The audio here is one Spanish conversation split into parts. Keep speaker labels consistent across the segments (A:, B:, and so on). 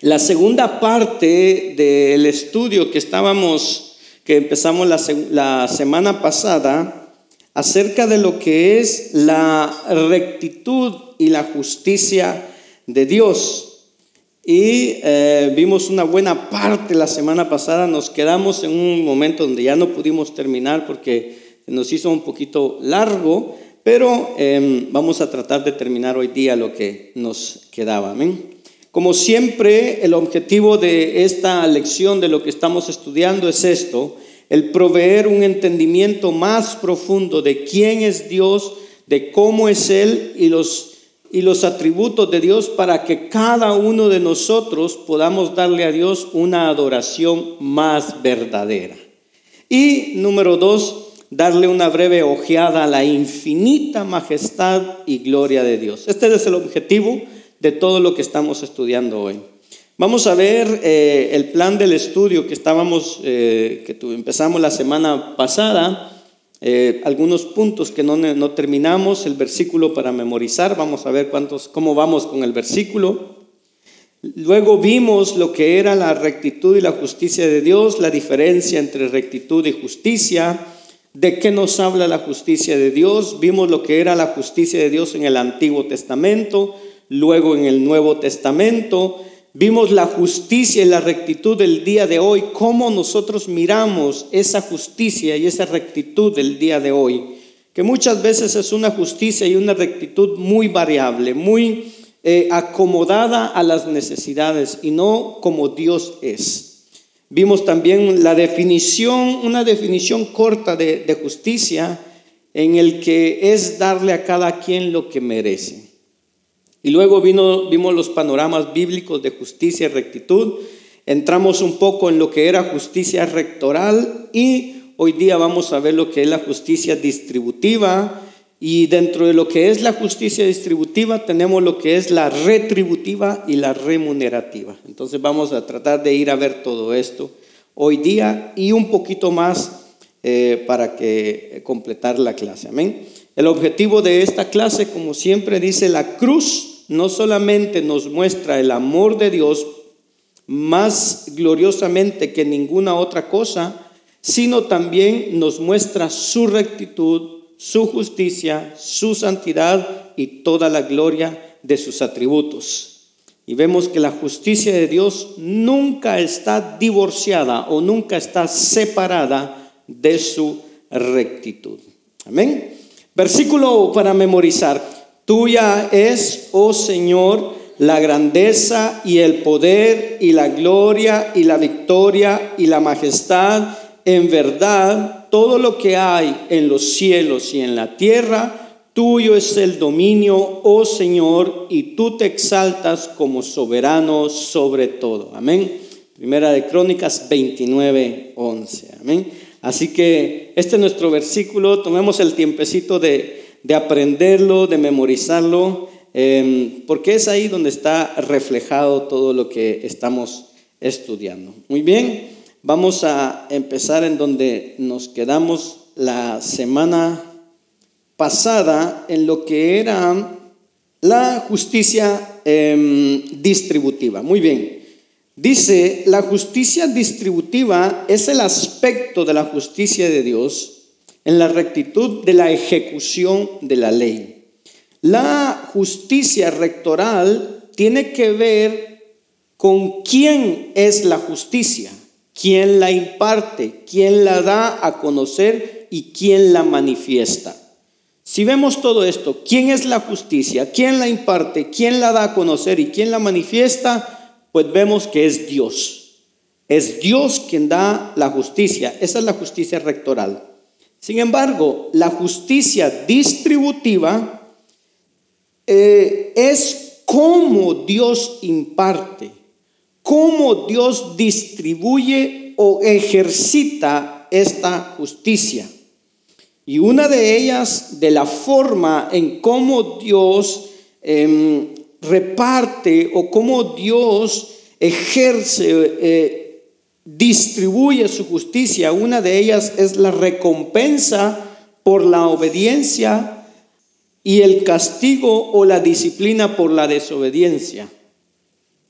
A: la segunda parte del estudio que estábamos, que empezamos la, semana pasada, acerca de lo que es la rectitud y la justicia de Dios. Y eh, vimos una buena parte la semana pasada, nos quedamos en un momento donde ya no pudimos terminar porque nos hizo un poquito largo, pero em, vamos a tratar de terminar hoy día lo que nos quedaba. Amén. Como siempre, el objetivo de esta lección, de lo que estamos estudiando, es esto, el proveer un entendimiento más profundo de quién es Dios, de cómo es Él y los, y los atributos de Dios para que cada uno de nosotros podamos darle a Dios una adoración más verdadera. Y número dos, darle una breve ojeada a la infinita majestad y gloria de Dios. Este es el objetivo de todo lo que estamos estudiando hoy. Vamos a ver eh, el plan del estudio que estábamos, eh, que empezamos la semana pasada, eh, algunos puntos que no, no, terminamos, el versículo para memorizar, vamos a ver cuántos, cómo vamos con el versículo. Luego vimos lo que era la rectitud y la justicia de Dios, la diferencia entre rectitud y justicia, de qué nos habla la justicia de Dios, vimos lo que era la justicia de Dios en el Antiguo Testamento, Luego en el Nuevo Testamento vimos la justicia y la rectitud del día de hoy, cómo nosotros miramos esa justicia y esa rectitud del día de hoy, que muchas veces es una justicia y una rectitud muy variable, muy eh, acomodada a las necesidades y no como Dios es. Vimos también la definición, una definición corta de, de justicia en el que es darle a cada quien lo que merece. Y luego vimos los panoramas bíblicos de justicia y rectitud. Entramos un poco en lo que era justicia rectoral y hoy día vamos a ver lo que es la justicia distributiva. Y dentro de lo que es la justicia distributiva tenemos lo que es la retributiva y la remunerativa. Entonces vamos a tratar de ir a ver todo esto hoy día y un poquito más eh, para que completar la clase. Amén. El objetivo de esta clase, como siempre dice la cruz, no solamente nos muestra el amor de Dios más gloriosamente que ninguna otra cosa, sino también nos muestra su rectitud, su justicia, su santidad y toda la gloria de sus atributos. Y vemos que la justicia de Dios nunca está divorciada o nunca está separada de su rectitud. Amén. Versículo para memorizar. Tuya es, oh Señor, la grandeza y el poder y la gloria y la victoria y la majestad. En verdad, todo lo que hay en los cielos y en la tierra, tuyo es el dominio, oh Señor, y tú te exaltas como soberano sobre todo. Amén. Primera de Crónicas 29, 11. Amén. Así que este es nuestro versículo. Tomemos el tiempecito de de aprenderlo, de memorizarlo, em, porque es ahí donde está reflejado todo lo que estamos estudiando. Muy bien, vamos a empezar en donde nos quedamos la semana pasada, en lo que era la justicia em, distributiva. Muy bien. Dice, la justicia distributiva es el aspecto de la justicia de Dios en la rectitud de la ejecución de la ley. La justicia rectoral tiene que ver con quién es la justicia, quién la imparte, quién la da a conocer y quién la manifiesta. Si vemos todo esto, quién es la justicia, quién la imparte, quién la da a conocer y quién la manifiesta, pues vemos que es Dios. Es Dios quien da la justicia. Esa es la justicia rectoral. Sin embargo, la justicia distributiva eh, es cómo Dios imparte, cómo Dios distribuye o ejercita esta justicia. Y una de ellas, de la forma en cómo Dios em, reparte o cómo Dios ejerce eh, distribuye su justicia. Una de ellas es la recompensa por la obediencia y el castigo o la disciplina por la desobediencia.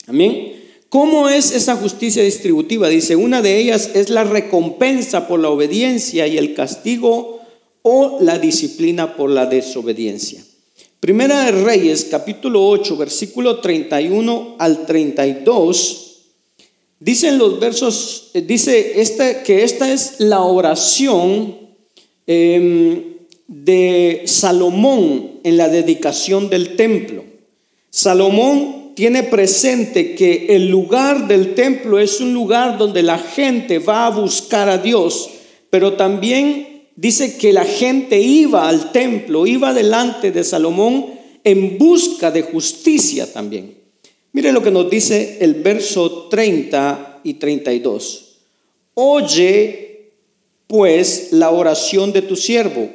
A: Amén. ¿Cómo es esa justicia distributiva? Dice, una de ellas es la recompensa por la obediencia y el castigo o la disciplina por la desobediencia. Primera de Reyes, capítulo 8, versículo 31 al 32. Dicen los versos, eh, dice esta, que esta es la oración em, de Salomón en la dedicación del templo. Salomón tiene presente que el lugar del templo es un lugar donde la gente va a buscar a Dios, pero también dice que la gente iba al templo, iba delante de Salomón en busca de justicia también. Mire lo que nos dice el verso 30 y 32. Oye pues la oración de tu siervo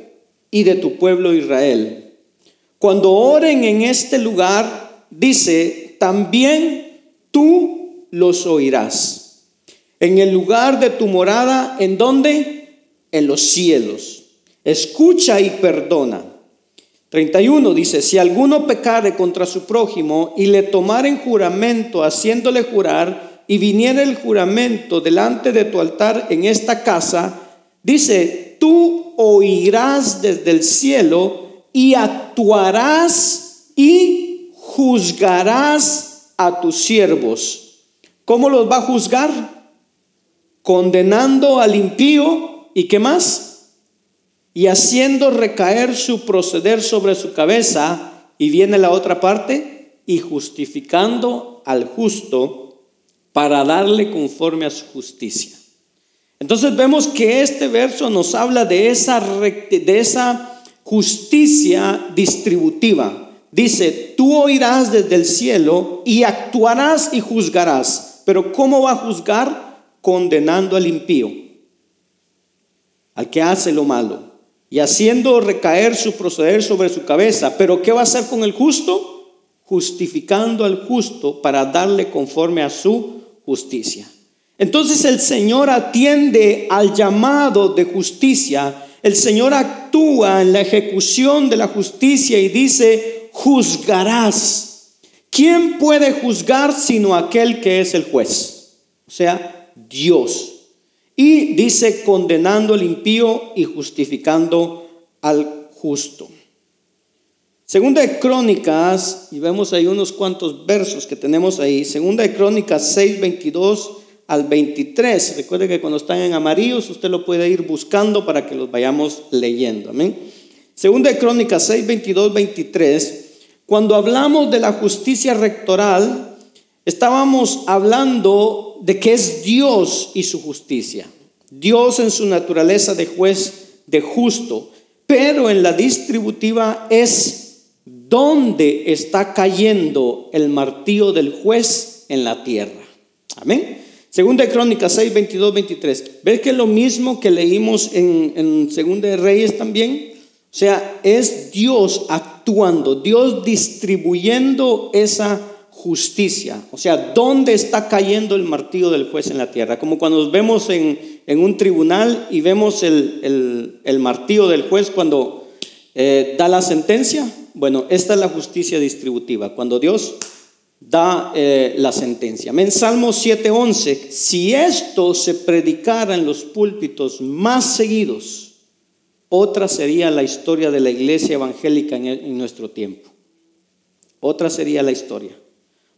A: y de tu pueblo Israel. Cuando oren en este lugar, dice, también tú los oirás. En el lugar de tu morada, ¿en dónde? En los cielos. Escucha y perdona 31 dice, si alguno pecare contra su prójimo y le tomaren juramento haciéndole jurar y viniera el juramento delante de tu altar en esta casa, dice, tú oirás desde el cielo y actuarás y juzgarás a tus siervos. ¿Cómo los va a juzgar? Condenando al impío y qué más? y haciendo recaer su proceder sobre su cabeza, y viene la otra parte, y justificando al justo para darle conforme a su justicia. Entonces vemos que este verso nos habla de esa, de esa justicia distributiva. Dice, tú oirás desde el cielo y actuarás y juzgarás. Pero ¿cómo va a juzgar? Condenando al impío, al que hace lo malo y haciendo recaer su proceder sobre su cabeza. Pero ¿qué va a hacer con el justo? Justificando al justo para darle conforme a su justicia. Entonces el Señor atiende al llamado de justicia. El Señor actúa en la ejecución de la justicia y dice, juzgarás. ¿Quién puede juzgar sino aquel que es el juez? O sea, Dios. Y dice, condenando al impío y justificando al justo. Segunda de Crónicas, y vemos ahí unos cuantos versos que tenemos ahí. Segunda de Crónicas 6, 22 al 23. Recuerde que cuando están en amarillos usted lo puede ir buscando para que los vayamos leyendo. Amén. Segunda de Crónicas 6, 22, 23. Cuando hablamos de la justicia rectoral, estábamos hablando de que es Dios y su justicia. Dios en su naturaleza de juez, de justo, pero en la distributiva es donde está cayendo el martillo del juez en la tierra. Amén. Segunda de Crónicas 6, 22, 23. ¿Ves que es lo mismo que leímos en, Segunda de Reyes también? O sea, es Dios actuando, Dios distribuyendo esa justicia. O sea, ¿dónde está cayendo el martillo del juez en la tierra? Como cuando nos vemos en, un tribunal y vemos el, martillo del juez cuando eh, da la sentencia. Bueno, esta es la justicia distributiva, cuando Dios da eh, la sentencia. En Salmo 7:11, si esto se predicara en los púlpitos más seguidos, otra sería la historia de la iglesia evangélica en nuestro tiempo. Otra sería la historia.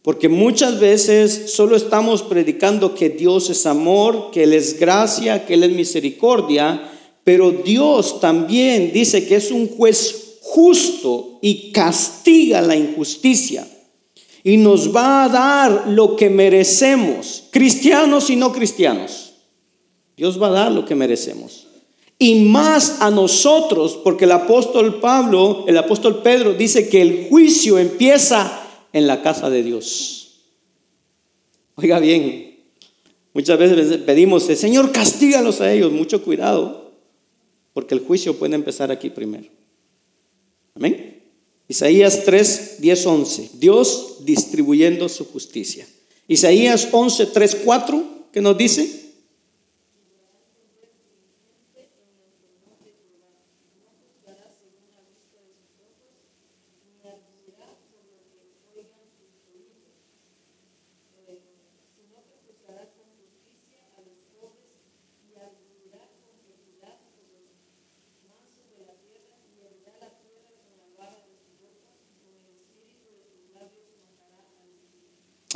A: Porque muchas veces solo estamos predicando que Dios es amor, que Él es gracia, que Él es misericordia, pero Dios también dice que es un juez justo y castiga la injusticia. Y nos va a dar lo que merecemos, cristianos y no cristianos. Dios va a dar lo que merecemos. Y más a nosotros, porque el apóstol Pablo, el apóstol Pedro dice que el juicio empieza en la casa de Dios. Oiga bien, muchas veces pedimos, Señor, castígalos a ellos, mucho cuidado, porque el juicio puede empezar aquí primero. Amén. Isaías 3, 10, 11. Dios distribuyendo su justicia. Isaías 11, 3, 4, ¿qué nos dice?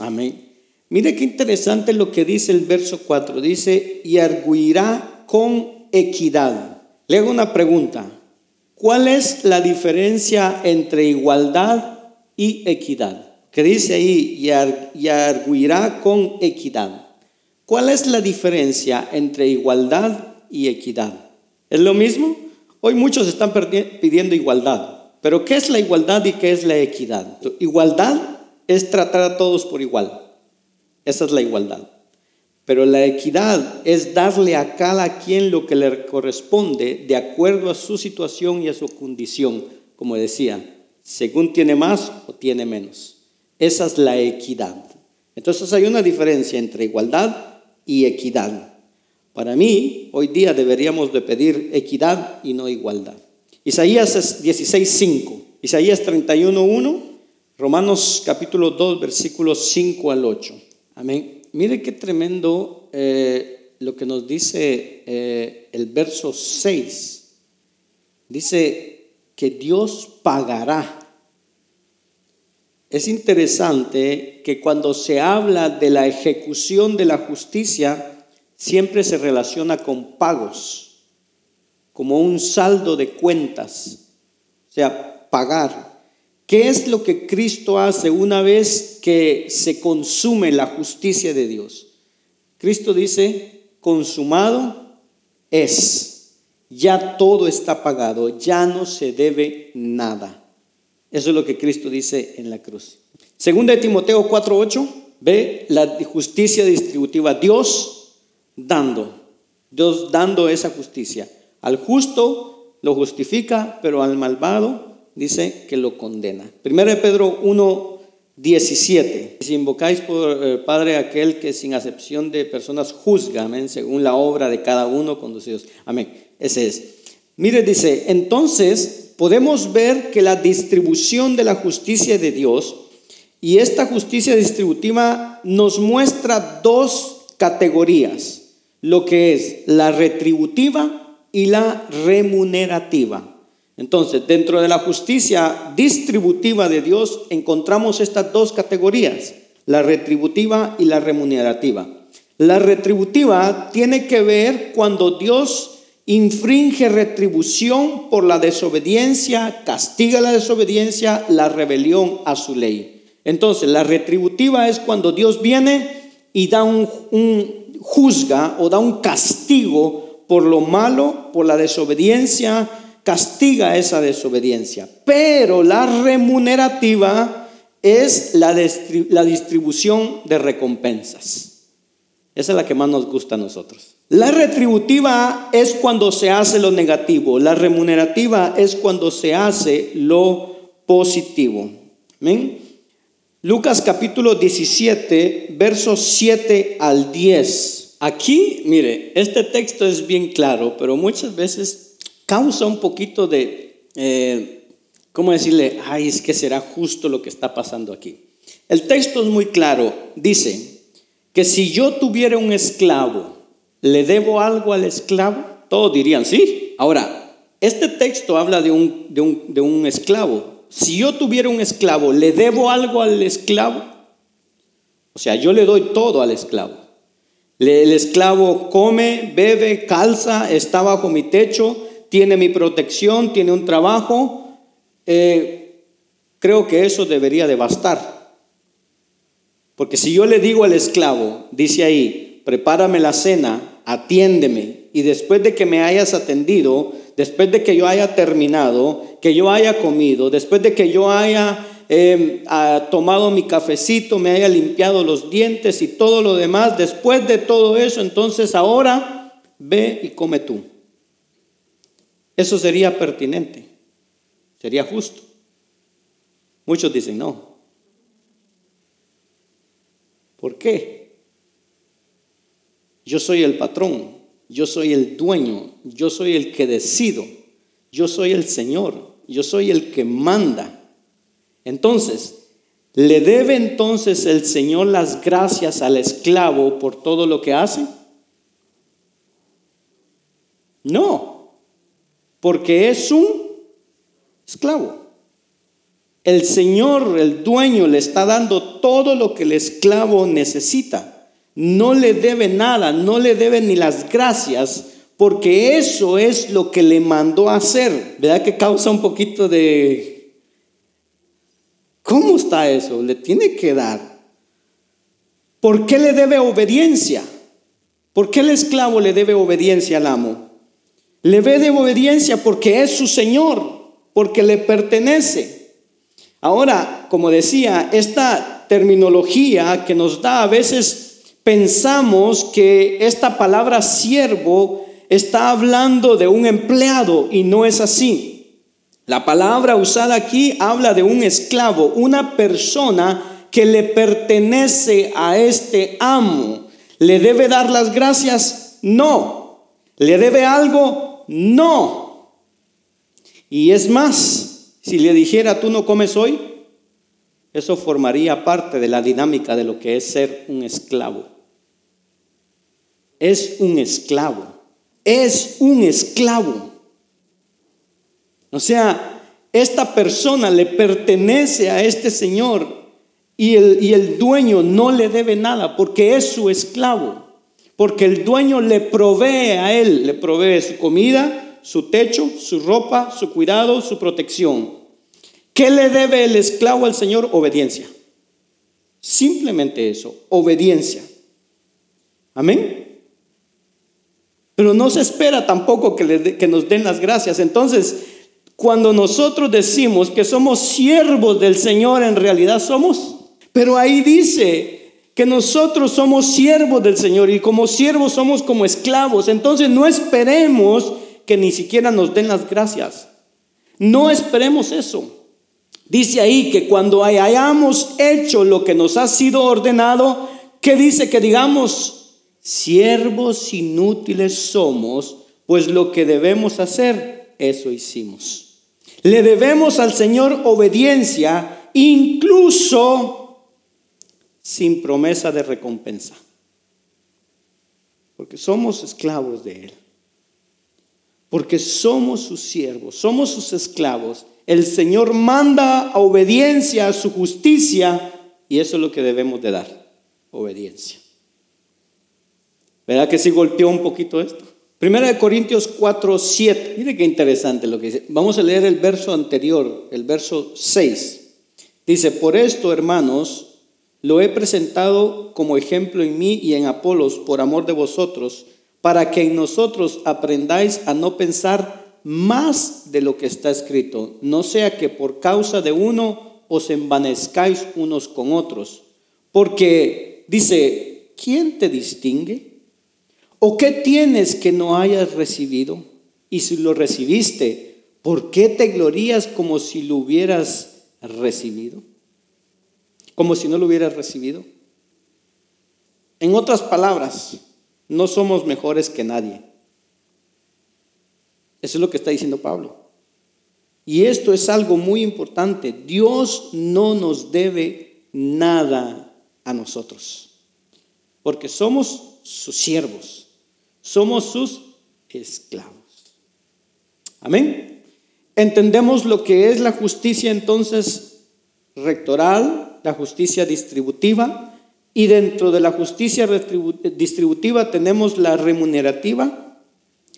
A: Amén. Mire qué interesante lo que dice el verso 4. Dice, y arguirá con equidad. Le hago una pregunta. ¿Cuál es la diferencia entre igualdad y equidad? Que dice ahí, y, arguirá con equidad. ¿Cuál es la diferencia entre igualdad y equidad? ¿Es lo mismo? Hoy muchos están pidiendo igualdad. Pero ¿qué es la igualdad y qué es la equidad? Igualdad es tratar a todos por igual. Esa es la igualdad. Pero la equidad es darle a cada quien lo que le corresponde de acuerdo a su situación y a su condición, como decía, según tiene más o tiene menos. Esa es la equidad. Entonces hay una diferencia entre igualdad y equidad. Para mí, hoy día deberíamos de pedir equidad y no igualdad. Isaías 16.5, Isaías 31.1, Romanos capítulo 2, versículos 5 al 8. Amén. Mire qué tremendo eh, lo que nos dice eh, el verso 6. Dice que Dios pagará. Es interesante que cuando se habla de la ejecución de la justicia, siempre se relaciona con pagos, como un saldo de cuentas, o sea, pagar. ¿Qué es lo que Cristo hace una vez que se consume la justicia de Dios? Cristo dice, consumado es. Ya todo está pagado, ya no se debe nada. Eso es lo que Cristo dice en la cruz. Segunda de Timoteo 4:8, ve la justicia distributiva, Dios dando, Dios dando esa justicia. Al justo lo justifica, pero al malvado dice que lo condena. Primero de Pedro 1, 17. Si invocáis por eh, Padre aquel que sin acepción de personas juzga, amén, según la obra de cada uno conducidos. Amén. Ese es. Mire, dice, entonces podemos ver que la distribución de la justicia de Dios y esta justicia distributiva nos muestra dos categorías, lo que es la retributiva y la remunerativa. Entonces, dentro de la justicia distributiva de Dios encontramos estas dos categorías, la retributiva y la remunerativa. La retributiva tiene que ver cuando Dios infringe retribución por la desobediencia, castiga la desobediencia, la rebelión a su ley. Entonces, la retributiva es cuando Dios viene y da un, juzga o da un castigo por lo malo, por la desobediencia, castiga esa desobediencia. Pero la remunerativa es la, distribución de recompensas. Esa es la que más nos gusta a nosotros. La retributiva es cuando se hace lo negativo. La remunerativa es cuando se hace lo positivo. Lucas capítulo 17, versos 7 al 10. Aquí, mire, este texto es bien claro, pero muchas veces causa un poquito de, eh, ¿cómo decirle? Ay, es que será justo lo que está pasando aquí. El texto es muy claro. Dice que si yo tuviera un esclavo, ¿le debo algo al esclavo? Todos dirían sí. Ahora, este texto habla de un, de un, de un esclavo. Si yo tuviera un esclavo, ¿le debo algo al esclavo? O sea, yo le doy todo al esclavo. El esclavo come, bebe, calza, está bajo mi techo, tiene mi protección, tiene un trabajo, eh, creo que eso debería de bastar. Porque si yo le digo al esclavo, dice ahí, prepárame la cena, atiéndeme, y después de que me hayas atendido, después de que yo haya terminado, que yo haya comido, después de que yo haya em, tomado mi cafecito, me haya limpiado los dientes y todo lo demás, después de todo eso, entonces ahora ve y come tú. Eso sería pertinente, sería justo. Muchos dicen no. ¿Por qué? Yo soy el patrón, yo soy el dueño, yo soy el que decido, yo soy el Señor, yo soy el que manda. Entonces, ¿le debe entonces el Señor las gracias al esclavo por todo lo que hace? No porque es un esclavo. El Señor, el dueño, le está dando todo lo que el esclavo necesita. No le debe nada, no le debe ni las gracias, porque eso es lo que le mandó a hacer. ¿Verdad que causa un poquito de... ¿Cómo está eso? Le tiene que dar. ¿Por qué le debe obediencia? ¿Por qué el esclavo le debe obediencia al amo? Le debe obediencia porque es su Señor, porque le pertenece. Ahora, como decía, esta terminología que nos da a veces pensamos que esta palabra siervo está hablando de un empleado y no es así. La palabra usada aquí habla de un esclavo, una persona que le pertenece a este amo. ¿Le debe dar las gracias? No. ¿Le debe algo? No. Y es más, si le dijera, tú no comes hoy, eso formaría parte de la dinámica de lo que es ser un esclavo. Es un esclavo. Es un esclavo. O sea, esta persona le pertenece a este Señor y el, y el dueño no le debe nada porque es su esclavo. Porque el dueño le provee a él, le provee su comida, su techo, su ropa, su cuidado, su protección. ¿Qué le debe el esclavo al Señor? Obediencia. Simplemente eso, obediencia. Amén. Pero no se espera tampoco que, que nos den las gracias. Entonces, cuando nosotros decimos que somos siervos del Señor, en realidad somos. Pero ahí dice que nosotros somos siervos del Señor y como siervos somos como esclavos. Entonces no esperemos que ni siquiera nos den las gracias. No esperemos eso. Dice ahí que cuando hayamos hecho lo que nos ha sido ordenado, ¿qué dice que digamos? Siervos inútiles somos, pues lo que debemos hacer, eso hicimos. Le debemos al Señor obediencia, incluso sin promesa de recompensa. Porque somos esclavos de Él porque somos sus siervos, somos sus esclavos. El Señor manda obediencia a su justicia y eso es lo que debemos de dar, obediencia. ¿Verdad que sí golpeó un poquito esto? Primera de Corintios 4, 7. Mire qué interesante lo que dice. Vamos a leer el verso anterior, el verso 6. Dice, por esto, hermanos, lo he presentado como ejemplo en mí y en Apolos por amor de vosotros para que en nosotros aprendáis a no pensar más de lo que está escrito, no sea que por causa de uno os envanezcáis unos con otros. Porque dice, ¿quién te distingue? ¿O qué tienes que no hayas recibido? Y si lo recibiste, ¿por qué te glorías como si lo hubieras recibido? Como si no lo hubieras recibido. En otras palabras, no somos mejores que nadie. Eso es lo que está diciendo Pablo. Y esto es algo muy importante. Dios no nos debe nada a nosotros. Porque somos sus siervos. Somos sus esclavos. Amén. Entendemos lo que es la justicia entonces rectoral, la justicia distributiva, y dentro de la justicia distributiva tenemos la remunerativa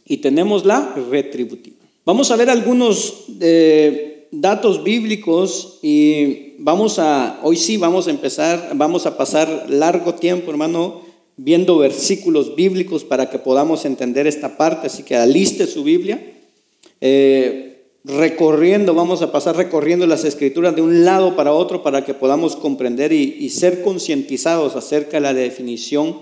A: y tenemos la retributiva. Vamos a ver algunos eh, datos bíblicos y vamos a, hoy sí vamos a empezar, vamos a pasar largo tiempo, hermano, viendo versículos bíblicos para que podamos entender esta parte, así que aliste su Biblia. Eh, recorriendo, vamos a pasar recorriendo las escrituras de un lado para otro para que podamos comprender y, ser concientizados acerca de la definición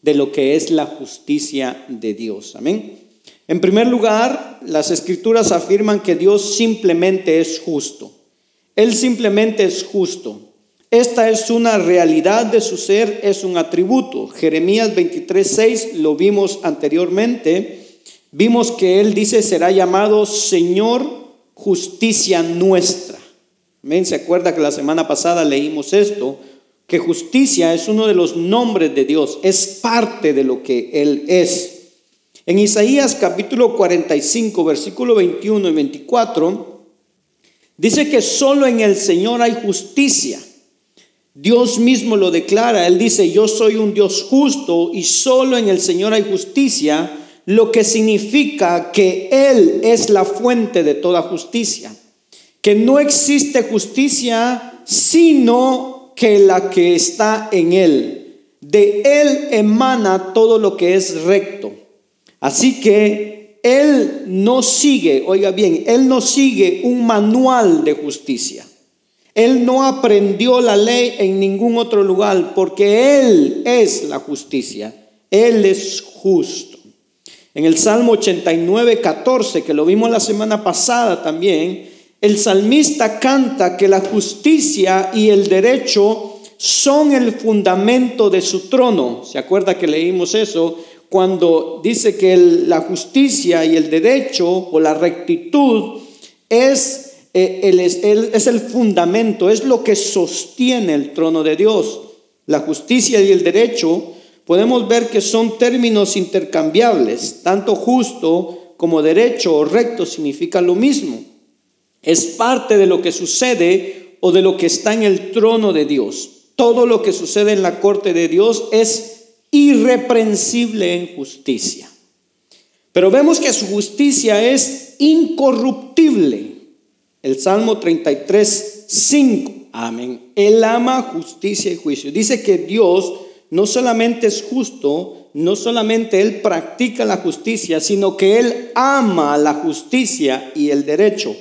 A: de lo que es la justicia de Dios. Amén. En primer lugar, las escrituras afirman que Dios simplemente es justo. Él simplemente es justo. Esta es una realidad de su ser, es un atributo. Jeremías 23:6 lo vimos anteriormente. Vimos que él dice será llamado Señor justicia nuestra. ¿Se acuerda que la semana pasada leímos esto? Que justicia es uno de los nombres de Dios, es parte de lo que Él es. En Isaías capítulo 45, versículo 21 y 24, Dice que solo en el Señor hay justicia. Dios mismo lo declara. Él dice, yo soy un Dios justo y solo en el Señor hay justicia, lo que significa que Él es la fuente de toda justicia. Que no existe justicia sino que la que está en Él. De Él emana todo lo que es recto. Así que Él no sigue, oiga bien, Él no sigue un manual de justicia. Él no aprendió la ley en ningún otro lugar porque Él es la justicia. Él es justo. En el Salmo 89, 14, que lo vimos la semana pasada también, el salmista canta que la justicia y el derecho son el fundamento de su trono. ¿Se acuerda que leímos eso? Cuando dice que la justicia y el derecho o la rectitud es eh, es el fundamento, es lo que sostiene el trono de Dios. La justicia y el derecho podemos ver que son términos intercambiables, tanto justo como derecho o recto significa lo mismo. Es parte de lo que sucede o de lo que está en el trono de Dios. Todo lo que sucede en la corte de Dios es irreprensible en justicia. Pero vemos que su justicia es incorruptible. El Salmo 33, 5. Amén. Él ama justicia y juicio. Dice que Dios no solamente es justo, no solamente Él practica la justicia, sino que Él ama la justicia y el derecho.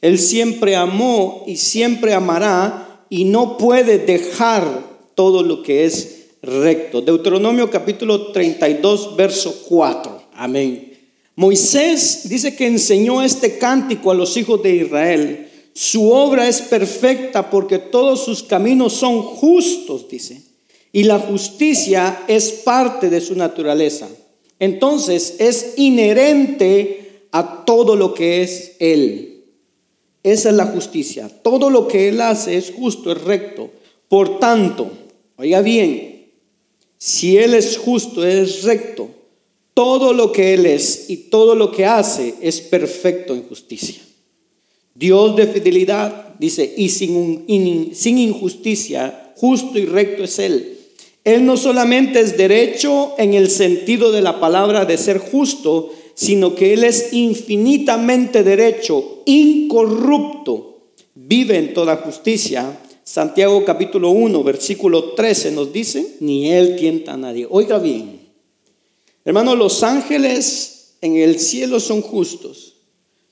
A: Él siempre amó y siempre amará y no puede dejar todo lo que es recto. Deuteronomio capítulo 32, verso 4. Amén. Moisés dice que enseñó este cántico a los hijos de Israel. Su obra es perfecta porque todos sus caminos son justos, dice. Y la justicia es parte de su naturaleza. Entonces es inherente a todo lo que es Él. Esa es la justicia. Todo lo que Él hace es justo, es recto. Por tanto, oiga bien, si Él es justo, es recto, todo lo que Él es y todo lo que hace es perfecto en justicia. Dios de fidelidad, dice, y sin, sin injusticia, justo y recto es Él. Él no solamente es derecho en el sentido de la palabra de ser justo, sino que Él es infinitamente derecho, incorrupto, vive en toda justicia. Santiago capítulo 1, versículo 13 nos dice, ni Él tienta a nadie. Oiga bien, Hermano, los ángeles en el cielo son justos.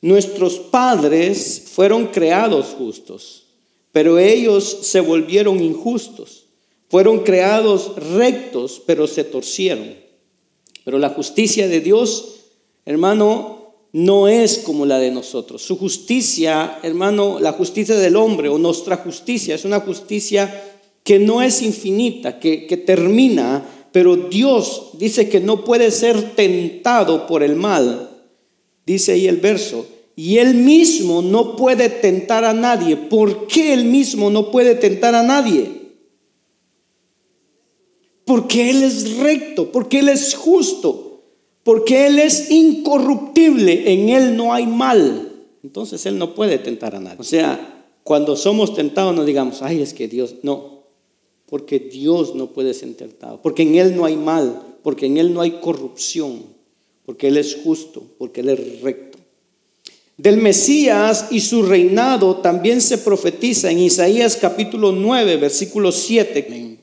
A: Nuestros padres fueron creados justos, pero ellos se volvieron injustos. Fueron creados rectos, pero se torcieron. Pero la justicia de Dios, hermano, no es como la de nosotros. Su justicia, hermano, la justicia del hombre o nuestra justicia es una justicia que no es infinita, que, termina pero Dios dice que no puede ser tentado por el mal. Dice ahí el verso. Y él mismo no puede tentar a nadie. ¿Por qué él mismo no puede tentar a nadie? Porque él es recto, porque él es justo, porque él es incorruptible. En él no hay mal. Entonces él no puede tentar a nadie. O sea, cuando somos tentados no digamos, ay, es que Dios, no, porque Dios no puede ser tentado, porque en Él no hay mal, porque en Él no hay corrupción, porque Él es justo, porque Él es recto. Del Mesías y su reinado también se profetiza en Isaías capítulo 9, versículo 7.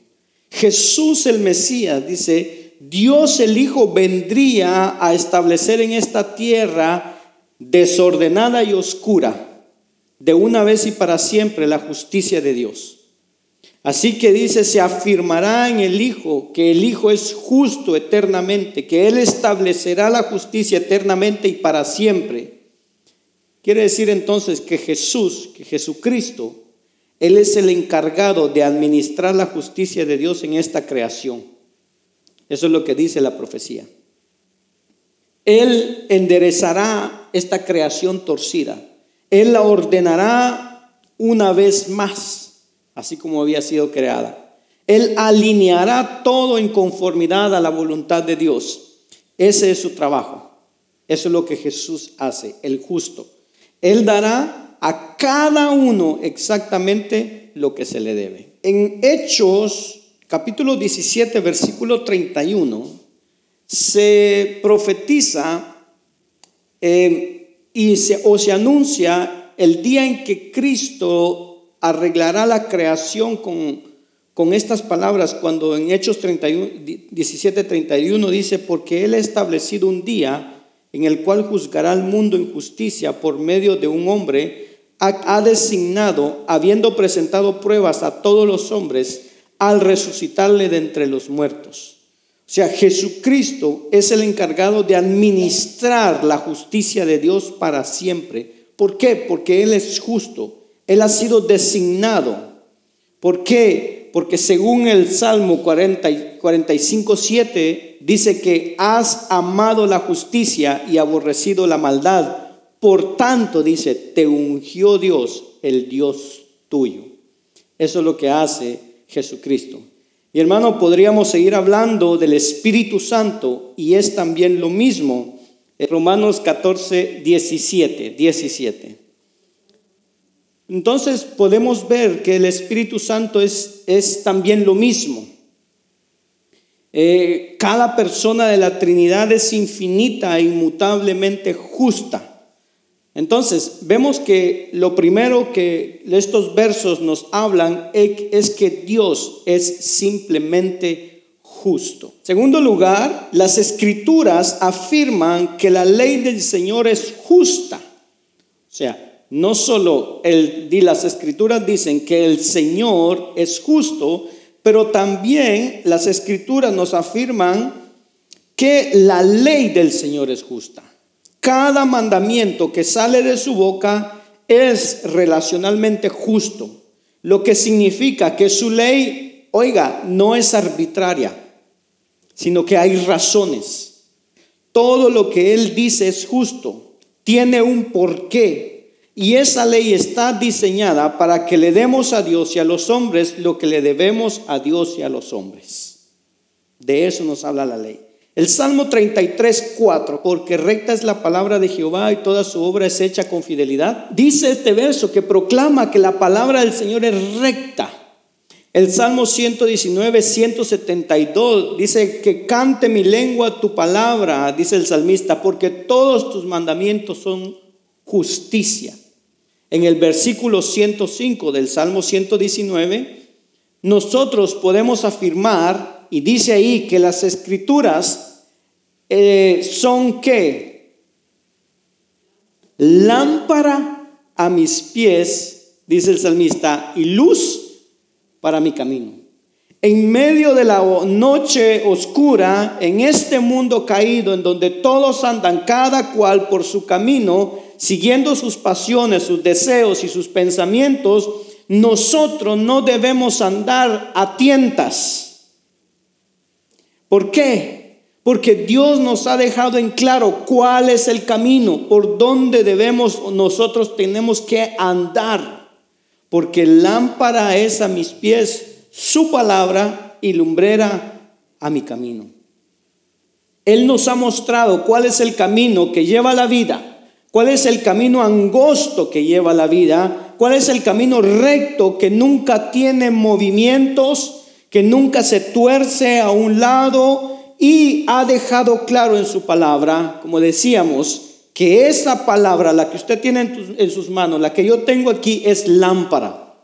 A: Jesús el Mesías dice, Dios el Hijo vendría a establecer en esta tierra desordenada y oscura, de una vez y para siempre, la justicia de Dios. Así que dice, se afirmará en el Hijo que el Hijo es justo eternamente, que Él establecerá la justicia eternamente y para siempre. Quiere decir entonces que Jesús, que Jesucristo, Él es el encargado de administrar la justicia de Dios en esta creación. Eso es lo que dice la profecía. Él enderezará esta creación torcida. Él la ordenará una vez más así como había sido creada. Él alineará todo en conformidad a la voluntad de Dios. Ese es su trabajo. Eso es lo que Jesús hace, el justo. Él dará da a cada uno exactamente lo que se le debe. En Hechos capítulo 17, versículo 31, se profetiza eh, y se, o se anuncia el día en que Cristo arreglará la creación con, con estas palabras, cuando en Hechos 31, 17, 31 dice, porque Él ha establecido un día en el cual juzgará al mundo en justicia por medio de un hombre, ha, designado, habiendo presentado pruebas a todos los hombres, al resucitarle de entre los muertos. O sea, Jesucristo es el encargado de administrar la justicia de Dios para siempre. ¿Por qué? Porque Él es justo. Él ha sido designado. ¿Por qué? Porque según el Salmo 40, 45, 7, dice que has amado la justicia y aborrecido la maldad. Por tanto, dice, te ungió Dios, el Dios tuyo. Eso es lo que hace Jesucristo. Y hermano, podríamos seguir hablando del Espíritu Santo y es también lo mismo. Romanos 14, 17, 17. Entonces podemos ver que el Espíritu Santo es, es también lo mismo. Eh, cada persona de la Trinidad es infinita e inmutablemente justa. Entonces, vemos que lo primero que estos versos nos hablan es que Dios es simplemente justo. Segundo lugar, las escrituras afirman que la ley del Señor es justa. O sea, no solo las escrituras dicen que el Señor es justo, pero también las escrituras nos afirman que la ley del Señor es justa. Cada mandamiento que sale de su boca es relacionalmente justo, lo que significa que su ley, oiga, no es arbitraria, sino que hay razones. Todo lo que Él dice es justo, tiene un porqué, y esa ley está diseñada para que le demos a Dios y a los hombres lo que le debemos a Dios y a los hombres. De eso nos habla la ley. El Salmo 33, 4, porque recta es la palabra de Jehová y toda su obra es hecha con fidelidad. Dice este verso que proclama que la palabra del Señor es recta. El Salmo 119, 172 dice que cante mi lengua tu palabra, dice el salmista, porque todos tus mandamientos son justicia. En el versículo 105 del Salmo 119, nosotros podemos afirmar y dice ahí que las escrituras eh, son qué? Lámpara a mis pies, dice el salmista, y luz para mi camino. En medio de la noche oscura, en este mundo caído, en donde todos andan cada cual por su camino, siguiendo sus pasiones, sus deseos y sus pensamientos, nosotros no debemos andar a tientas ¿Por qué? Porque Dios nos ha dejado en claro cuál es el camino, por dónde debemos nosotros tenemos que andar. Porque lámpara es a mis pies su palabra y lumbrera a mi camino. Él nos ha mostrado cuál es el camino que lleva la vida, cuál es el camino angosto que lleva la vida, cuál es el camino recto que nunca tiene movimientos que nunca se tuerce a un lado y ha dejado claro en su palabra, como decíamos, que esa palabra, la que usted tiene en, sus manos, la que yo tengo aquí, es lámpara,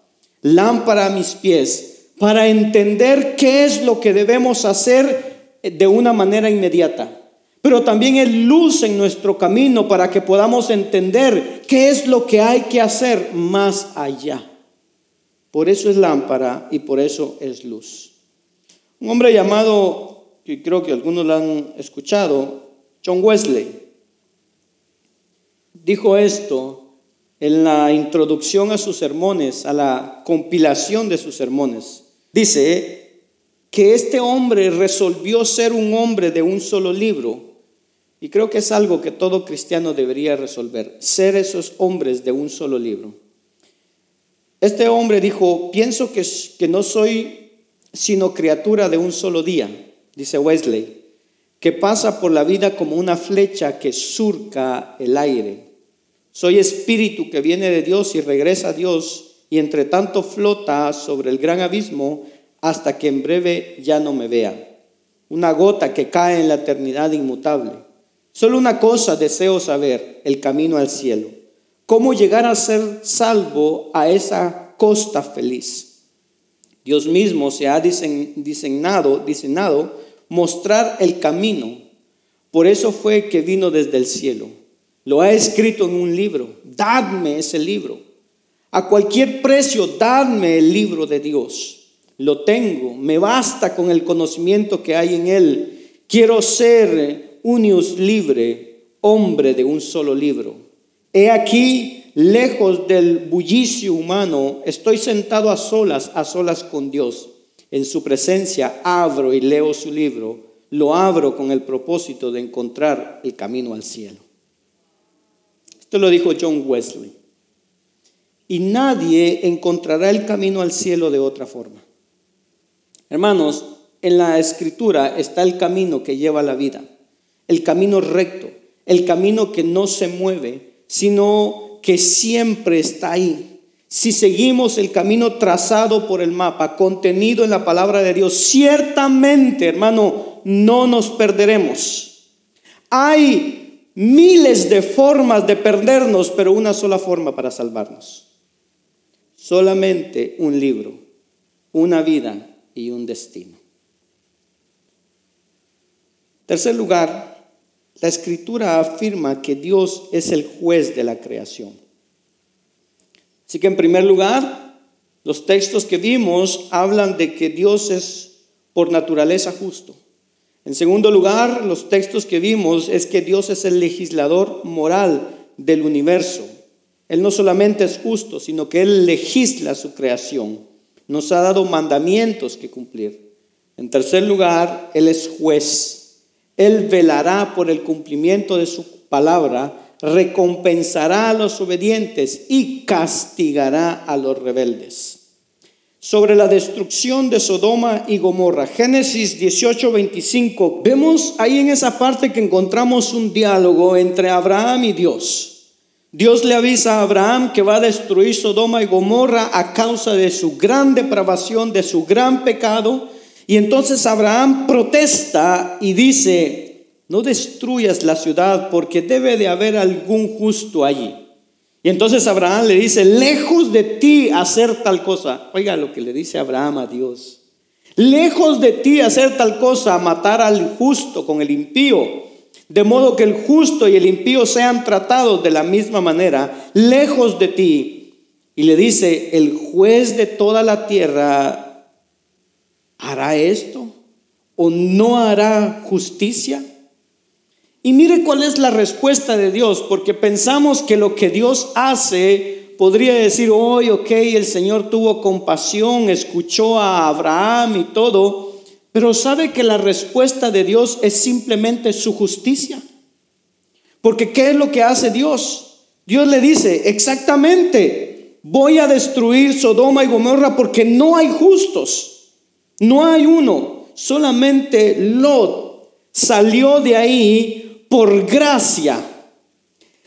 A: lámpara a mis pies, para entender qué es lo que debemos hacer de una manera inmediata. Pero también es luz en nuestro camino para que podamos entender qué es lo que hay que hacer más allá. Por eso es lámpara y por eso es luz. Un hombre llamado, que creo que algunos lo han escuchado, John Wesley, dijo esto en la introducción a sus sermones, a la compilación de sus sermones. Dice que este hombre resolvió ser un hombre de un solo libro. Y creo que es algo que todo cristiano debería resolver, ser esos hombres de un solo libro. Este hombre dijo, pienso que, no soy sino criatura de un solo día, dice Wesley, que pasa por la vida como una flecha que surca el aire. Soy espíritu que viene de Dios y regresa a Dios y entre tanto flota sobre el gran abismo hasta que en breve ya no me vea. Una gota que cae en la eternidad inmutable. Solo una cosa deseo saber, el camino al cielo. ¿Cómo llegar a ser salvo a esa costa feliz? Dios mismo se ha diseñado, diseñado mostrar el camino. Por eso fue que vino desde el cielo. Lo ha escrito en un libro. Dadme ese libro. A cualquier precio, dadme el libro de Dios. Lo tengo, me basta con el conocimiento que hay en él. Quiero ser unius libre, hombre de un solo libro. He aquí, lejos del bullicio humano, estoy sentado a solas, a solas con Dios. En su presencia abro y leo su libro. Lo abro con el propósito de encontrar el camino al cielo. Esto lo dijo John Wesley. Y nadie encontrará el camino al cielo de otra forma. Hermanos, en la escritura está el camino que lleva la vida, el camino recto, el camino que no se mueve, sino que siempre está ahí. Si seguimos el camino trazado por el mapa, contenido en la palabra de Dios, ciertamente, hermano, no nos perderemos. Hay miles de formas de perdernos, pero una sola forma para salvarnos. Solamente un libro, una vida y un destino. Tercer lugar, la escritura afirma que Dios es el juez de la creación. Así que en primer lugar, los textos que vimos hablan de que Dios es por naturaleza justo. En segundo lugar, los textos que vimos es que Dios es el legislador moral del universo. Él no solamente es justo, sino que Él legisla su creación nos ha dado mandamientos que cumplir. En tercer lugar, Él es juez. Él velará por el cumplimiento de su palabra, recompensará a los obedientes y castigará a los rebeldes. Sobre la destrucción de Sodoma y Gomorra, Génesis 18, 25, vemos ahí en esa parte que encontramos un diálogo entre Abraham y Dios. Dios le avisa a Abraham que va a destruir Sodoma y Gomorra a causa de su gran depravación, de su gran pecado. Y entonces Abraham protesta y dice, no destruyas la ciudad porque debe de haber algún justo allí. Y entonces Abraham le dice, lejos de ti hacer tal cosa. Oiga lo que le dice Abraham a Dios. Lejos de ti hacer tal cosa, matar al justo con el impío de modo que el justo y el impío sean tratados de la misma manera, lejos de ti. Y le dice, el juez de toda la tierra hará esto o no hará justicia. Y mire cuál es la respuesta de Dios, porque pensamos que lo que Dios hace podría decir, hoy, ok, el Señor tuvo compasión, escuchó a Abraham y todo, pero sabe que la respuesta de Dios es simplemente su justicia. Porque ¿qué es lo que hace Dios? Dios le dice, exactamente, voy a destruir Sodoma y Gomorra porque no hay justos. No hay uno. Solamente Lot salió de ahí por gracia.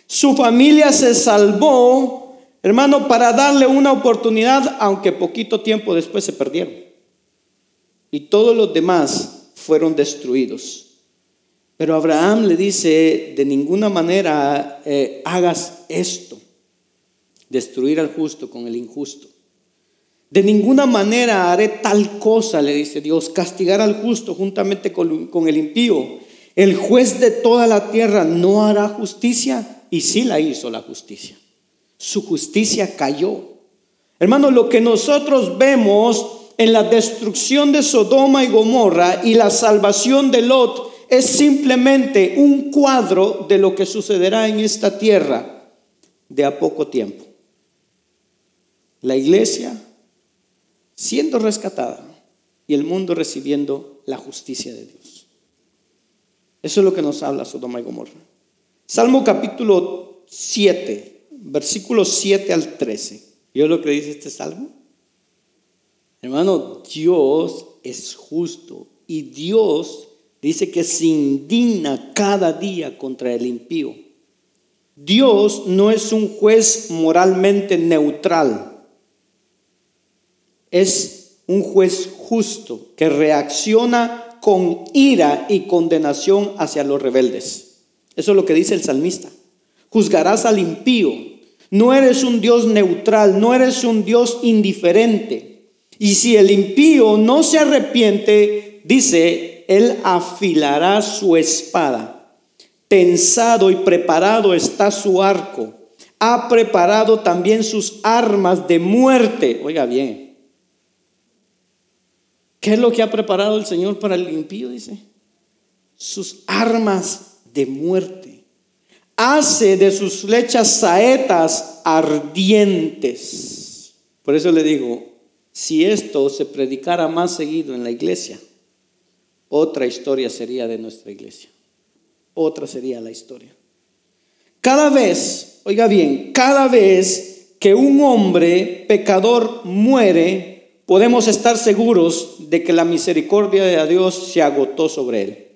A: Su familia se salvó, hermano, para darle una oportunidad, aunque poquito tiempo después se perdieron y todos los demás fueron destruidos. Pero Abraham le dice, de ninguna manera eh, hagas esto, destruir al justo con el injusto. De ninguna manera haré tal cosa, le dice Dios, castigar al justo juntamente con, el impío. El juez de toda la tierra no hará justicia y sí la hizo la justicia. Su justicia cayó. Hermano, lo que nosotros vemos en la destrucción de Sodoma y Gomorra y la salvación de Lot es simplemente un cuadro de lo que sucederá en esta tierra de a poco tiempo. La iglesia siendo rescatada y el mundo recibiendo la justicia de Dios. Eso es lo que nos habla Sodoma y Gomorra. Salmo capítulo 7, versículos 7 al 13. ¿Yo lo que dice este salmo? Hermano, Dios es justo y Dios dice que se indigna cada día contra el impío. Dios no es un juez moralmente neutral. Es un juez justo que reacciona con ira y condenación hacia los rebeldes. Eso es lo que dice el salmista. Juzgarás al impío. No eres un Dios neutral, no eres un Dios indiferente. Y si el impío no se arrepiente, dice, él afilará su espada Tensado y preparado está su arco. Ha preparado también sus armas de muerte. Oiga bien. ¿Qué es lo que ha preparado el Señor para el impío? Dice. Sus armas de muerte. Hace de sus flechas saetas ardientes. Por eso le digo, si esto se predicara más seguido en la iglesia, otra historia sería de nuestra iglesia otra sería la historia. Cada vez, oiga bien, cada vez que un hombre pecador muere, podemos estar seguros de que la misericordia de Dios se agotó sobre él.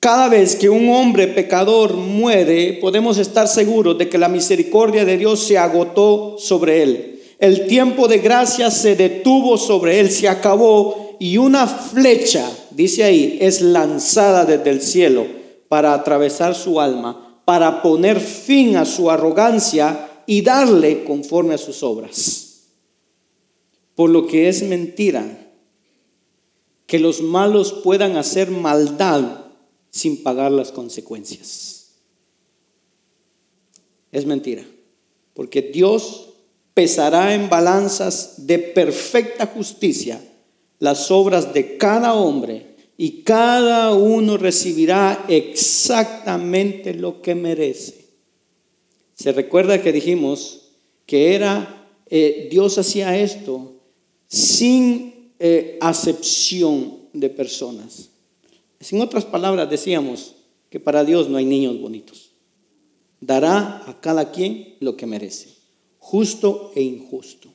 A: Cada vez que un hombre pecador muere, podemos estar seguros de que la misericordia de Dios se agotó sobre él. El tiempo de gracia se detuvo sobre él, se acabó y una flecha dice ahí, es lanzada desde el cielo para atravesar su alma, para poner fin a su arrogancia y darle conforme a sus obras. Por lo que es mentira que los malos puedan hacer maldad sin pagar las consecuencias. Es mentira, porque Dios pesará en balanzas de perfecta justicia las obras de cada hombre y cada uno recibirá exactamente lo que merece. Se recuerda que dijimos que era eh, Dios hacía esto sin eh, acepción de personas. En otras palabras decíamos que para Dios no hay niños bonitos. Dará a cada quien lo que merece, justo e injusto.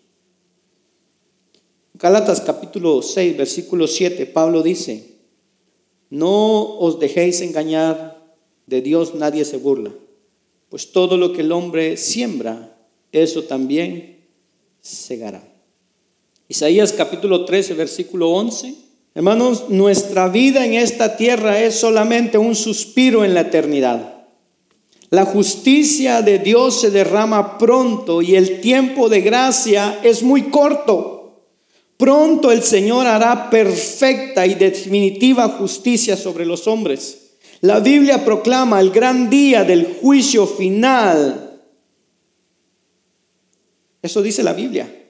A: Gálatas capítulo 6, versículo 7, Pablo dice, no os dejéis engañar, de Dios nadie se burla, pues todo lo que el hombre siembra, eso también segará. Isaías capítulo 13, versículo 11. Hermanos, nuestra vida en esta tierra es solamente un suspiro en la eternidad. La justicia de Dios se derrama pronto y el tiempo de gracia es muy corto. Pronto el Señor hará perfecta y definitiva justicia sobre los hombres. La Biblia proclama el gran día del juicio final. Eso dice la Biblia.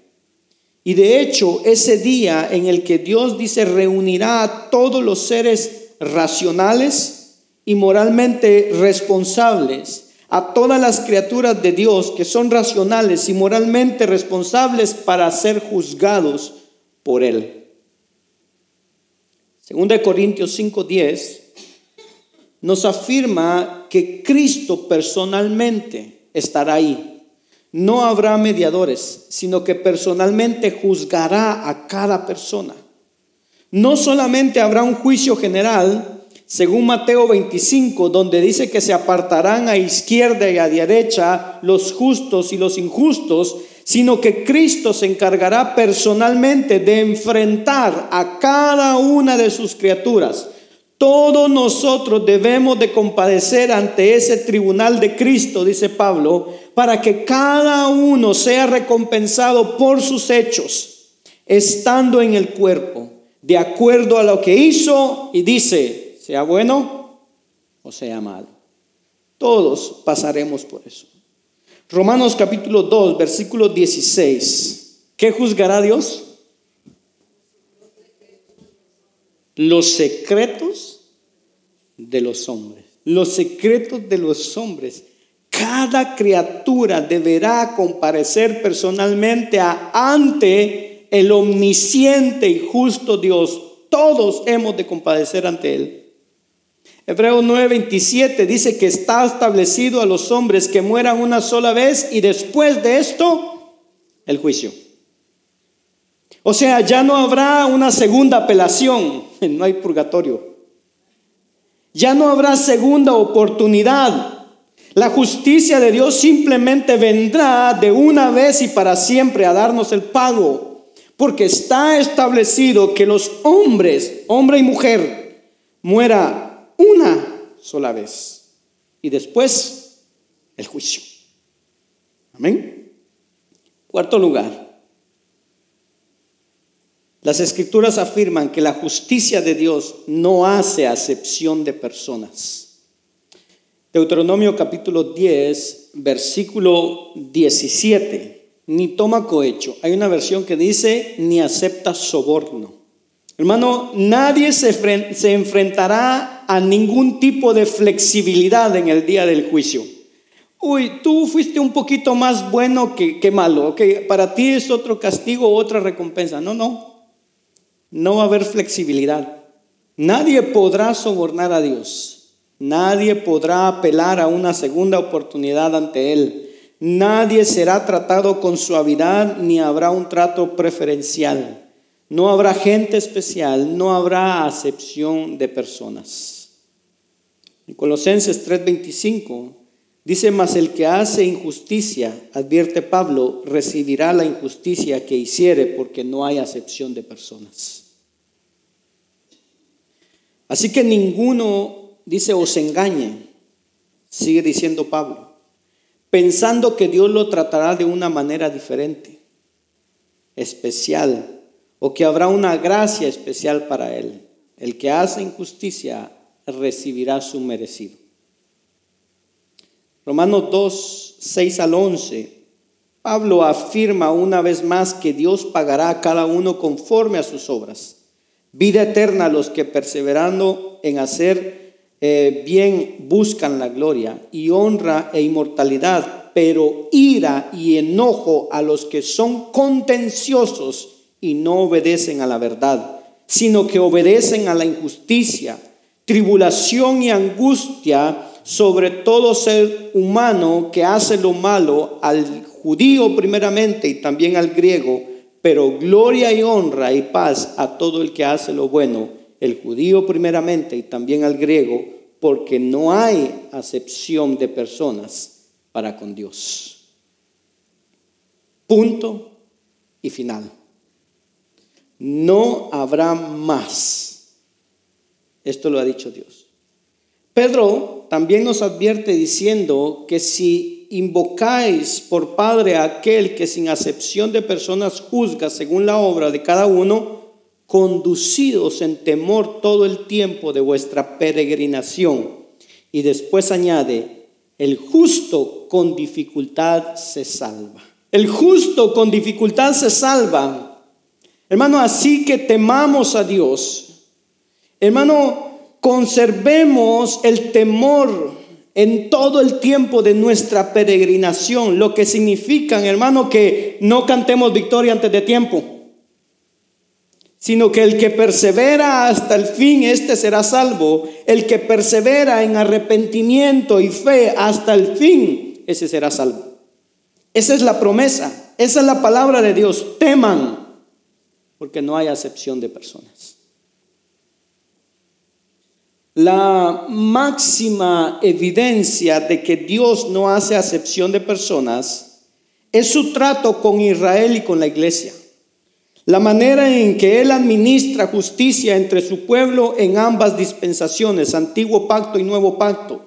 A: Y de hecho, ese día en el que Dios dice reunirá a todos los seres racionales y moralmente responsables, a todas las criaturas de Dios que son racionales y moralmente responsables para ser juzgados por él. Segunda de Corintios 5:10 nos afirma que Cristo personalmente estará ahí. No habrá mediadores, sino que personalmente juzgará a cada persona. No solamente habrá un juicio general, según Mateo 25, donde dice que se apartarán a izquierda y a derecha los justos y los injustos, sino que Cristo se encargará personalmente de enfrentar a cada una de sus criaturas. Todos nosotros debemos de compadecer ante ese tribunal de Cristo, dice Pablo, para que cada uno sea recompensado por sus hechos, estando en el cuerpo, de acuerdo a lo que hizo y dice, sea bueno o sea malo. Todos pasaremos por eso. Romanos capítulo 2, versículo 16. ¿Qué juzgará Dios? Los secretos de los hombres. Los secretos de los hombres. Cada criatura deberá comparecer personalmente ante el omnisciente y justo Dios. Todos hemos de compadecer ante Él. Hebreos 9:27 dice que está establecido a los hombres que mueran una sola vez y después de esto el juicio. O sea, ya no habrá una segunda apelación, no hay purgatorio. Ya no habrá segunda oportunidad. La justicia de Dios simplemente vendrá de una vez y para siempre a darnos el pago, porque está establecido que los hombres, hombre y mujer, muera una sola vez y después el juicio. Amén. Cuarto lugar, las escrituras afirman que la justicia de Dios no hace acepción de personas. Deuteronomio capítulo 10, versículo 17. Ni toma cohecho. Hay una versión que dice, ni acepta soborno. Hermano, nadie se, enfrentará a ningún tipo de flexibilidad en el día del juicio. Uy, tú fuiste un poquito más bueno que, que malo. Okay, para ti es otro castigo, otra recompensa. No, no. No va a haber flexibilidad. Nadie podrá sobornar a Dios. Nadie podrá apelar a una segunda oportunidad ante Él. Nadie será tratado con suavidad ni habrá un trato preferencial. No habrá gente especial, no habrá acepción de personas. En Colosenses 3:25 dice, mas el que hace injusticia, advierte Pablo, recibirá la injusticia que hiciere porque no hay acepción de personas. Así que ninguno dice, os engañen, sigue diciendo Pablo, pensando que Dios lo tratará de una manera diferente, especial, o que habrá una gracia especial para él. El que hace injusticia recibirá su merecido. Romanos 2, 6 al 11. Pablo afirma una vez más que Dios pagará a cada uno conforme a sus obras. Vida eterna a los que perseverando en hacer eh, bien buscan la gloria y honra e inmortalidad, pero ira y enojo a los que son contenciosos y no obedecen a la verdad, sino que obedecen a la injusticia, tribulación y angustia sobre todo ser humano que hace lo malo, al judío primeramente y también al griego, pero gloria y honra y paz a todo el que hace lo bueno el judío primeramente y también al griego, porque no hay acepción de personas para con Dios. Punto y final. No habrá más. Esto lo ha dicho Dios. Pedro también nos advierte diciendo que si invocáis por Padre a aquel que sin acepción de personas juzga según la obra de cada uno, conducidos en temor todo el tiempo de vuestra peregrinación. Y después añade, el justo con dificultad se salva. El justo con dificultad se salva. Hermano, así que temamos a Dios. Hermano, conservemos el temor en todo el tiempo de nuestra peregrinación, lo que significa, hermano, que no cantemos victoria antes de tiempo sino que el que persevera hasta el fin, este será salvo. El que persevera en arrepentimiento y fe hasta el fin, ese será salvo. Esa es la promesa, esa es la palabra de Dios. Teman, porque no hay acepción de personas. La máxima evidencia de que Dios no hace acepción de personas es su trato con Israel y con la iglesia. La manera en que Él administra justicia entre su pueblo en ambas dispensaciones, antiguo pacto y nuevo pacto.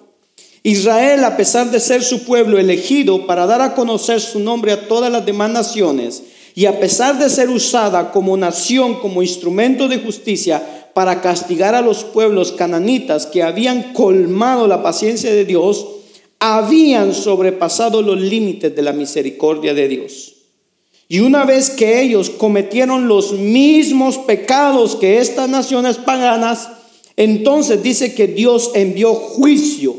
A: Israel, a pesar de ser su pueblo elegido para dar a conocer su nombre a todas las demás naciones, y a pesar de ser usada como nación, como instrumento de justicia para castigar a los pueblos cananitas que habían colmado la paciencia de Dios, habían sobrepasado los límites de la misericordia de Dios. Y una vez que ellos cometieron los mismos pecados que estas naciones paganas, entonces dice que Dios envió juicio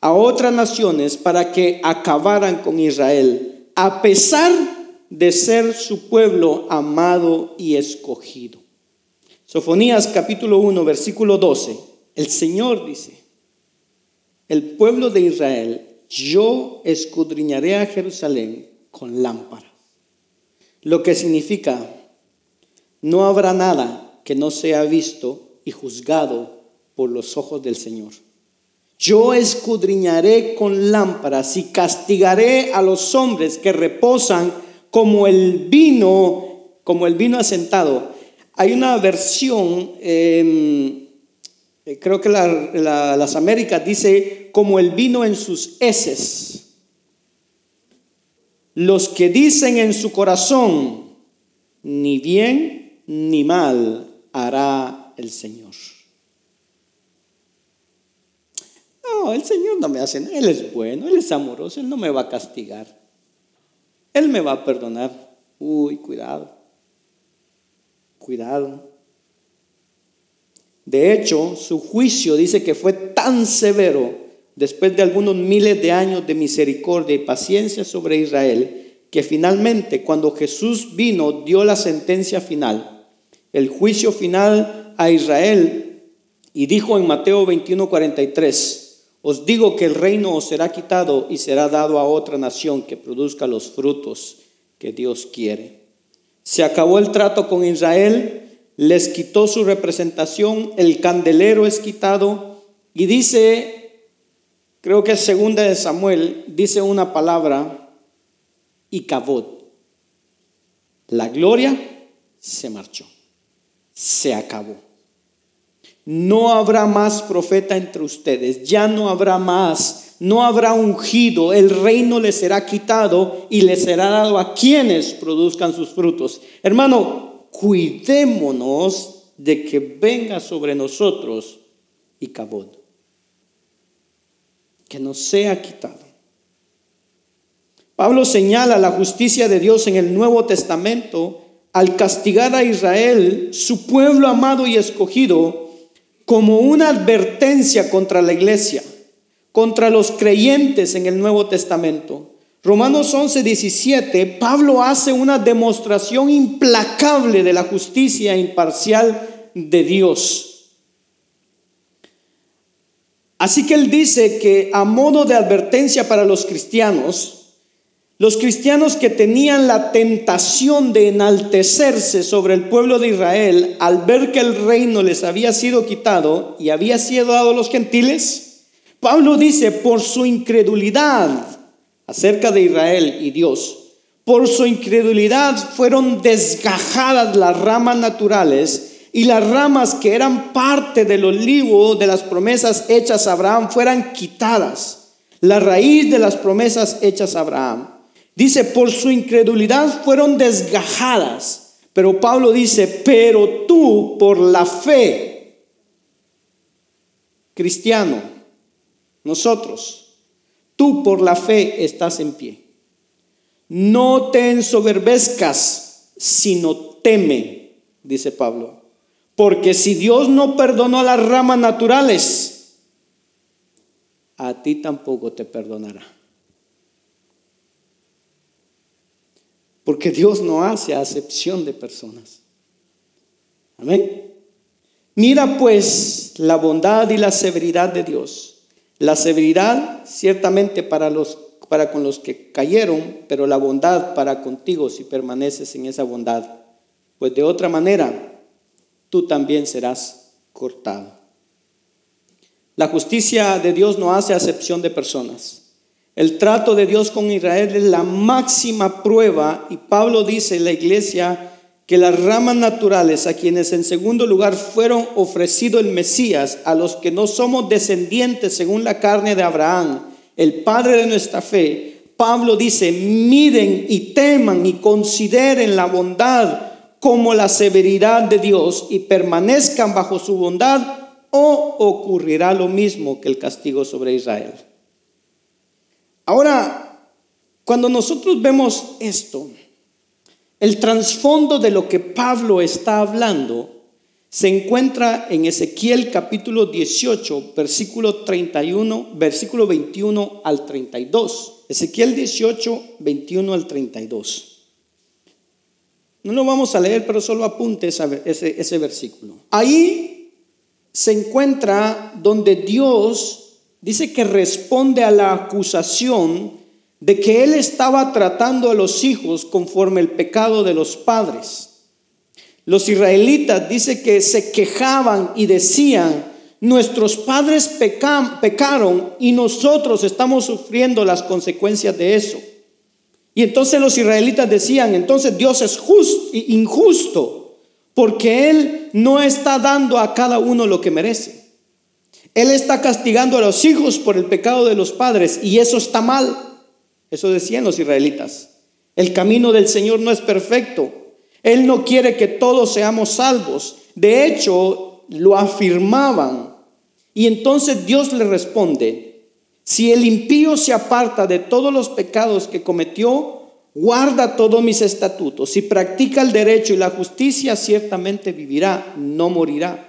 A: a otras naciones para que acabaran con Israel, a pesar de ser su pueblo amado y escogido. Sofonías capítulo 1, versículo 12. El Señor dice, el pueblo de Israel, yo escudriñaré a Jerusalén con lámpara lo que significa, no habrá nada que no sea visto y juzgado por los ojos del Señor. Yo escudriñaré con lámparas y castigaré a los hombres que reposan como el vino, como el vino asentado. Hay una versión, em, creo que las Américas dice como el vino en sus heces. Los que dicen en su corazón, ni bien ni mal hará el Señor. No, el Señor no me hace nada. Él es bueno, Él es amoroso, Él no me va a castigar. Él me va a perdonar. Uy, cuidado. Cuidado. De hecho, su juicio dice que fue tan severo después de algunos miles de años de misericordia y paciencia sobre Israel, que finalmente cuando Jesús vino dio la sentencia final, el juicio final a Israel y dijo en Mateo 21:43, os digo que el reino os será quitado y será dado a otra nación que produzca los frutos que Dios quiere. Se acabó el trato con Israel, les quitó su representación, el candelero es quitado y dice, creo que es segunda de Samuel, dice una palabra, y cabot. La gloria se marchó, se acabó. No habrá más profeta entre ustedes, ya no habrá más, no habrá ungido, el reino les será quitado y les será dado a quienes produzcan sus frutos. Hermano, cuidémonos de que venga sobre nosotros y cabot, que nos sea quitado. Pablo señala la justicia de Dios en el Nuevo Testamento al castigar a Israel, su pueblo amado y escogido, como una advertencia contra la iglesia, contra los creyentes en el Nuevo Testamento. Romanos 11, 17, Pablo hace una demostración implacable de la justicia imparcial de Dios. Así que él dice que a modo de advertencia para los cristianos, los cristianos que tenían la tentación de enaltecerse sobre el pueblo de Israel al ver que el reino les había sido quitado y había sido dado a los gentiles, Pablo dice, por su incredulidad acerca de Israel y Dios, por su incredulidad fueron desgajadas las ramas naturales y las ramas que eran parte del olivo de las promesas hechas a Abraham fueran quitadas. La raíz de las promesas hechas a Abraham. Dice, por su incredulidad fueron desgajadas. Pero Pablo dice, pero tú por la fe, cristiano, nosotros, tú por la fe estás en pie. No te ensoberbezcas, sino teme, dice Pablo. Porque si Dios no perdonó a las ramas naturales, a ti tampoco te perdonará. Porque Dios no hace acepción de personas. Amén. Mira pues la bondad y la severidad de Dios. La severidad ciertamente para los para con los que cayeron, pero la bondad para contigo si permaneces en esa bondad. Pues de otra manera tú también serás cortado. La justicia de Dios no hace acepción de personas. El trato de Dios con Israel es la máxima prueba y Pablo dice en la iglesia que las ramas naturales a quienes en segundo lugar fueron ofrecido el Mesías, a los que no somos descendientes según la carne de Abraham, el padre de nuestra fe, Pablo dice, miren y teman y consideren la bondad como la severidad de Dios y permanezcan bajo su bondad o ocurrirá lo mismo que el castigo sobre Israel. Ahora, cuando nosotros vemos esto, el trasfondo de lo que Pablo está hablando se encuentra en Ezequiel capítulo 18, versículo 31, versículo 21 al 32. Ezequiel 18, 21 al 32. No lo vamos a leer, pero solo apunte ese, ese versículo. Ahí se encuentra donde Dios dice que responde a la acusación de que él estaba tratando a los hijos conforme el pecado de los padres. Los israelitas dice que se quejaban y decían, Nuestros padres pecaron y nosotros estamos sufriendo las consecuencias de eso. Y entonces los israelitas decían, entonces Dios es justo, injusto, porque Él no está dando a cada uno lo que merece. Él está castigando a los hijos por el pecado de los padres y eso está mal. Eso decían los israelitas. El camino del Señor no es perfecto. Él no quiere que todos seamos salvos. De hecho, lo afirmaban. Y entonces Dios le responde, si el impío se aparta de todos los pecados que cometió, guarda todos mis estatutos. Si practica el derecho y la justicia, ciertamente vivirá, no morirá.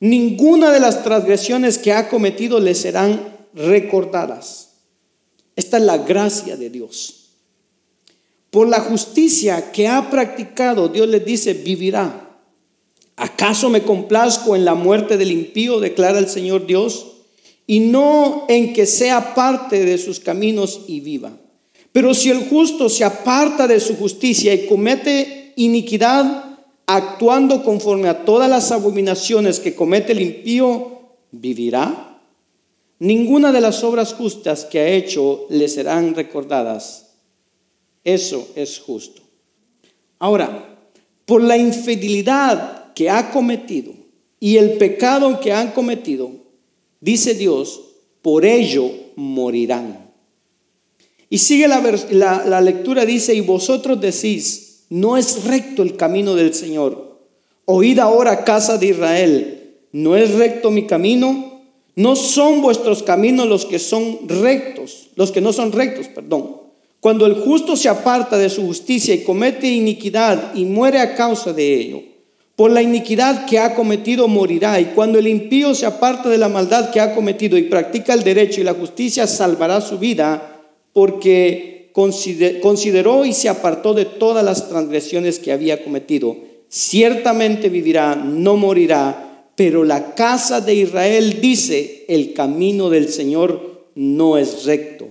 A: Ninguna de las transgresiones que ha cometido le serán recordadas. Esta es la gracia de Dios. Por la justicia que ha practicado, Dios le dice, vivirá. ¿Acaso me complazco en la muerte del impío? declara el Señor Dios y no en que sea parte de sus caminos y viva. Pero si el justo se aparta de su justicia y comete iniquidad, actuando conforme a todas las abominaciones que comete el impío, ¿vivirá? Ninguna de las obras justas que ha hecho le serán recordadas. Eso es justo. Ahora, por la infidelidad que ha cometido y el pecado que han cometido, Dice Dios, por ello morirán. Y sigue la, lectura, dice, y vosotros decís, no es recto el camino del Señor. Oíd ahora, casa de Israel, ¿no es recto mi camino? No son vuestros caminos los que son rectos, los que no son rectos, perdón. Cuando el justo se aparta de su justicia y comete iniquidad y muere a causa de ello, por la iniquidad que ha cometido morirá, y cuando el impío se aparta de la maldad que ha cometido y practica el derecho y la justicia, salvará su vida, porque consideró y se apartó de todas las transgresiones que había cometido. Ciertamente vivirá, no morirá, pero la casa de Israel dice, el camino del Señor no es recto.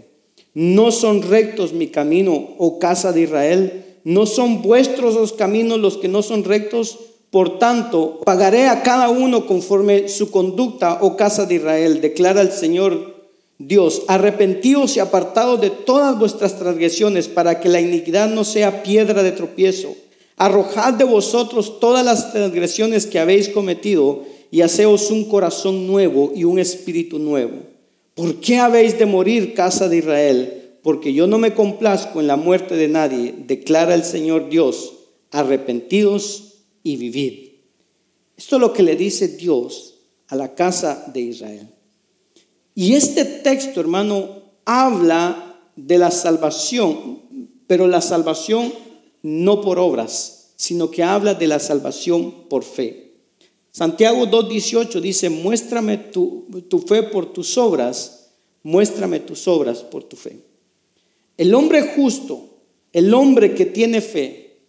A: No son rectos mi camino, oh casa de Israel. No son vuestros los caminos los que no son rectos. Por tanto, pagaré a cada uno conforme su conducta, oh casa de Israel, declara el Señor Dios. Arrepentíos y apartados de todas vuestras transgresiones, para que la iniquidad no sea piedra de tropiezo. Arrojad de vosotros todas las transgresiones que habéis cometido, y haceos un corazón nuevo y un espíritu nuevo. ¿Por qué habéis de morir, casa de Israel? Porque yo no me complazco en la muerte de nadie, declara el Señor Dios. Arrepentidos y vivid. Esto es lo que le dice Dios a la casa de Israel. Y este texto, hermano, habla de la salvación, pero la salvación no por obras, sino que habla de la salvación por fe. Santiago 2.18 dice, muéstrame tu, tu fe por tus obras, muéstrame tus obras por tu fe. El hombre justo, el hombre que tiene fe,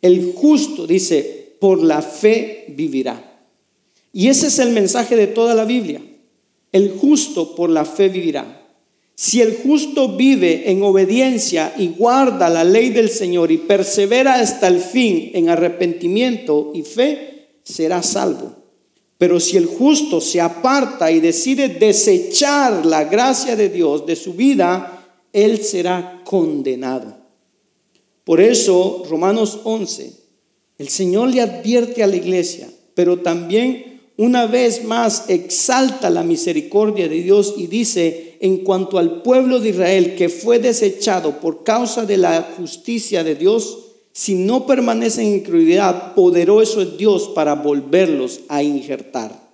A: el justo, dice, por la fe vivirá. Y ese es el mensaje de toda la Biblia. El justo por la fe vivirá. Si el justo vive en obediencia y guarda la ley del Señor y persevera hasta el fin en arrepentimiento y fe, será salvo. Pero si el justo se aparta y decide desechar la gracia de Dios de su vida, él será condenado. Por eso, Romanos 11, el Señor le advierte a la iglesia, pero también una vez más exalta la misericordia de Dios y dice, en cuanto al pueblo de Israel que fue desechado por causa de la justicia de Dios, si no permanecen en incredulidad, poderoso es Dios para volverlos a injertar.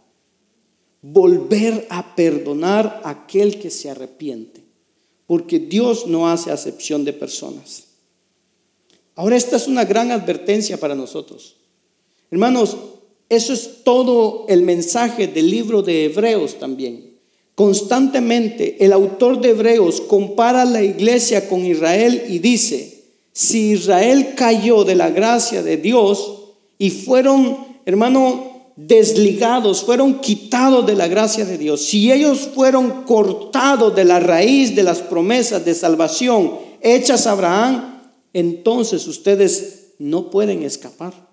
A: Volver a perdonar a aquel que se arrepiente, porque Dios no hace acepción de personas. Ahora esta es una gran advertencia para nosotros. Hermanos, eso es todo el mensaje del libro de Hebreos también. Constantemente el autor de Hebreos compara la iglesia con Israel y dice, si Israel cayó de la gracia de Dios y fueron, hermano, desligados, fueron quitados de la gracia de Dios, si ellos fueron cortados de la raíz de las promesas de salvación hechas a Abraham, entonces ustedes no pueden escapar.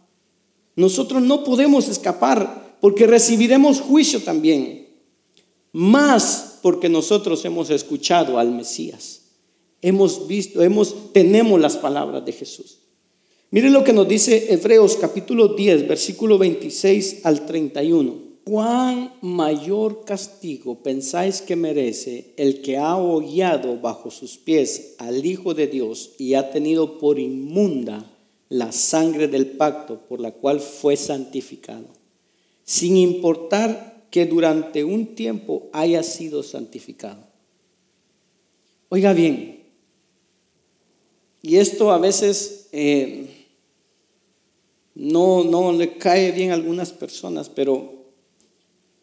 A: Nosotros no podemos escapar porque recibiremos juicio también, más porque nosotros hemos escuchado al Mesías. Hemos visto, hemos, tenemos las palabras de Jesús. Miren lo que nos dice Hebreos capítulo 10, versículo 26 al 31. ¿Cuán mayor castigo pensáis que merece el que ha hollado bajo sus pies al Hijo de Dios y ha tenido por inmunda la sangre del pacto por la cual fue santificado, sin importar que durante un tiempo haya sido santificado? Oiga bien, y esto a veces eh, no, no le cae bien a algunas personas, pero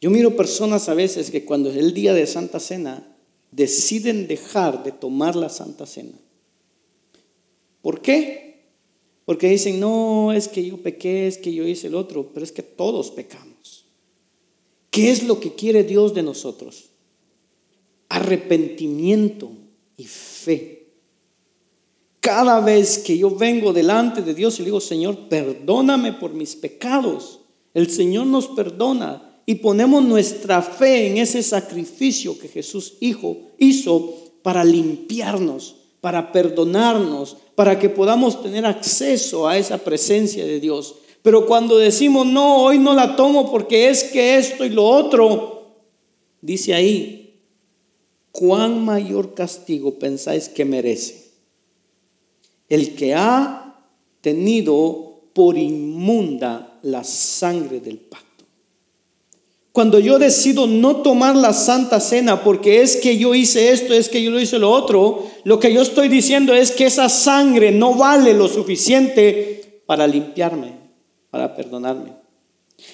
A: yo miro personas a veces que cuando es el día de Santa Cena deciden dejar de tomar la Santa Cena. ¿Por qué? Porque dicen, no, es que yo pequé, es que yo hice el otro, pero es que todos pecamos. ¿Qué es lo que quiere Dios de nosotros? Arrepentimiento y fe cada vez que yo vengo delante de Dios y le digo, Señor, perdóname por mis pecados, el Señor nos perdona y ponemos nuestra fe en ese sacrificio que Jesús hijo, hizo para limpiarnos, para perdonarnos, para que podamos tener acceso a esa presencia de Dios. Pero cuando decimos, no, hoy no la tomo porque es que esto y lo otro, dice ahí, ¿cuán mayor castigo pensáis que merece? el que ha tenido por inmunda la sangre del pacto. Cuando yo decido no tomar la santa cena porque es que yo hice esto, es que yo lo hice lo otro, lo que yo estoy diciendo es que esa sangre no vale lo suficiente para limpiarme, para perdonarme.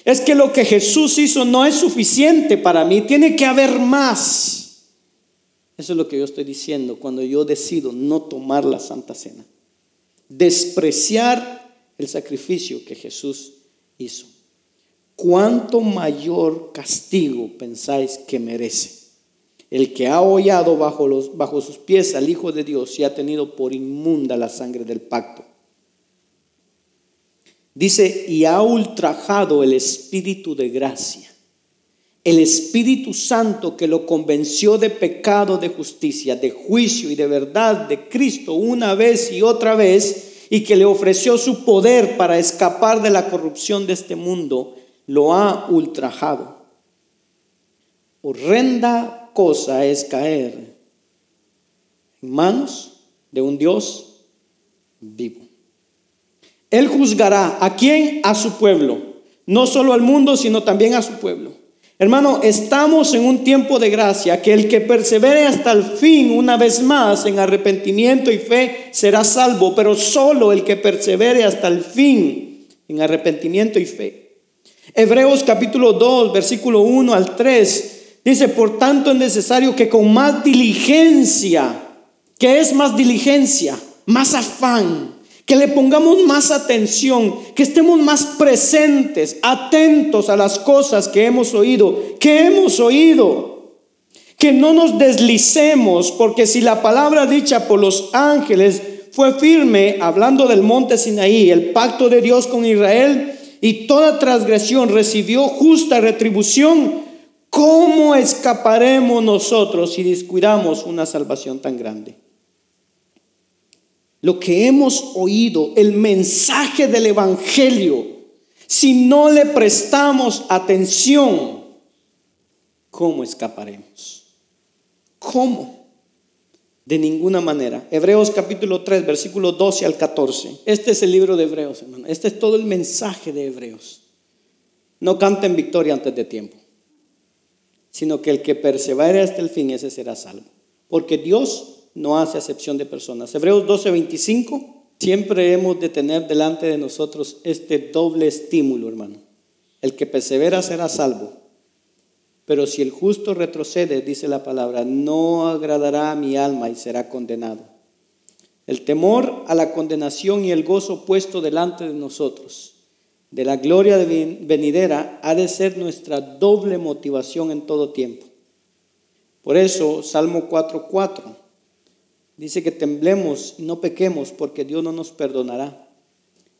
A: Es que lo que Jesús hizo no es suficiente para mí, tiene que haber más. Eso es lo que yo estoy diciendo cuando yo decido no tomar la santa cena despreciar el sacrificio que Jesús hizo. ¿Cuánto mayor castigo pensáis que merece? El que ha hollado bajo, los, bajo sus pies al Hijo de Dios y ha tenido por inmunda la sangre del pacto. Dice, y ha ultrajado el Espíritu de gracia el Espíritu Santo que lo convenció de pecado, de justicia, de juicio y de verdad de Cristo una vez y otra vez, y que le ofreció su poder para escapar de la corrupción de este mundo, lo ha ultrajado. Horrenda cosa es caer en manos de un Dios vivo. Él juzgará a quién? A su pueblo. No solo al mundo, sino también a su pueblo. Hermano, estamos en un tiempo de gracia que el que persevere hasta el fin, una vez más, en arrepentimiento y fe, será salvo, pero solo el que persevere hasta el fin en arrepentimiento y fe. Hebreos capítulo 2, versículo 1 al 3, dice, por tanto es necesario que con más diligencia, ¿qué es más diligencia? Más afán. Que le pongamos más atención, que estemos más presentes, atentos a las cosas que hemos oído, que hemos oído, que no nos deslicemos, porque si la palabra dicha por los ángeles fue firme, hablando del monte Sinaí, el pacto de Dios con Israel, y toda transgresión recibió justa retribución, ¿cómo escaparemos nosotros si descuidamos una salvación tan grande? lo que hemos oído, el mensaje del Evangelio, si no le prestamos atención, ¿cómo escaparemos? ¿Cómo? De ninguna manera. Hebreos capítulo 3, versículo 12 al 14. Este es el libro de Hebreos, hermano. Este es todo el mensaje de Hebreos. No canten victoria antes de tiempo, sino que el que persevere hasta el fin, ese será salvo. Porque Dios no hace acepción de personas. Hebreos 12:25, siempre hemos de tener delante de nosotros este doble estímulo, hermano. El que persevera será salvo. Pero si el justo retrocede, dice la palabra, no agradará a mi alma y será condenado. El temor a la condenación y el gozo puesto delante de nosotros, de la gloria venidera, ha de ser nuestra doble motivación en todo tiempo. Por eso, Salmo 4:4 Dice que temblemos y no pequemos porque Dios no nos perdonará.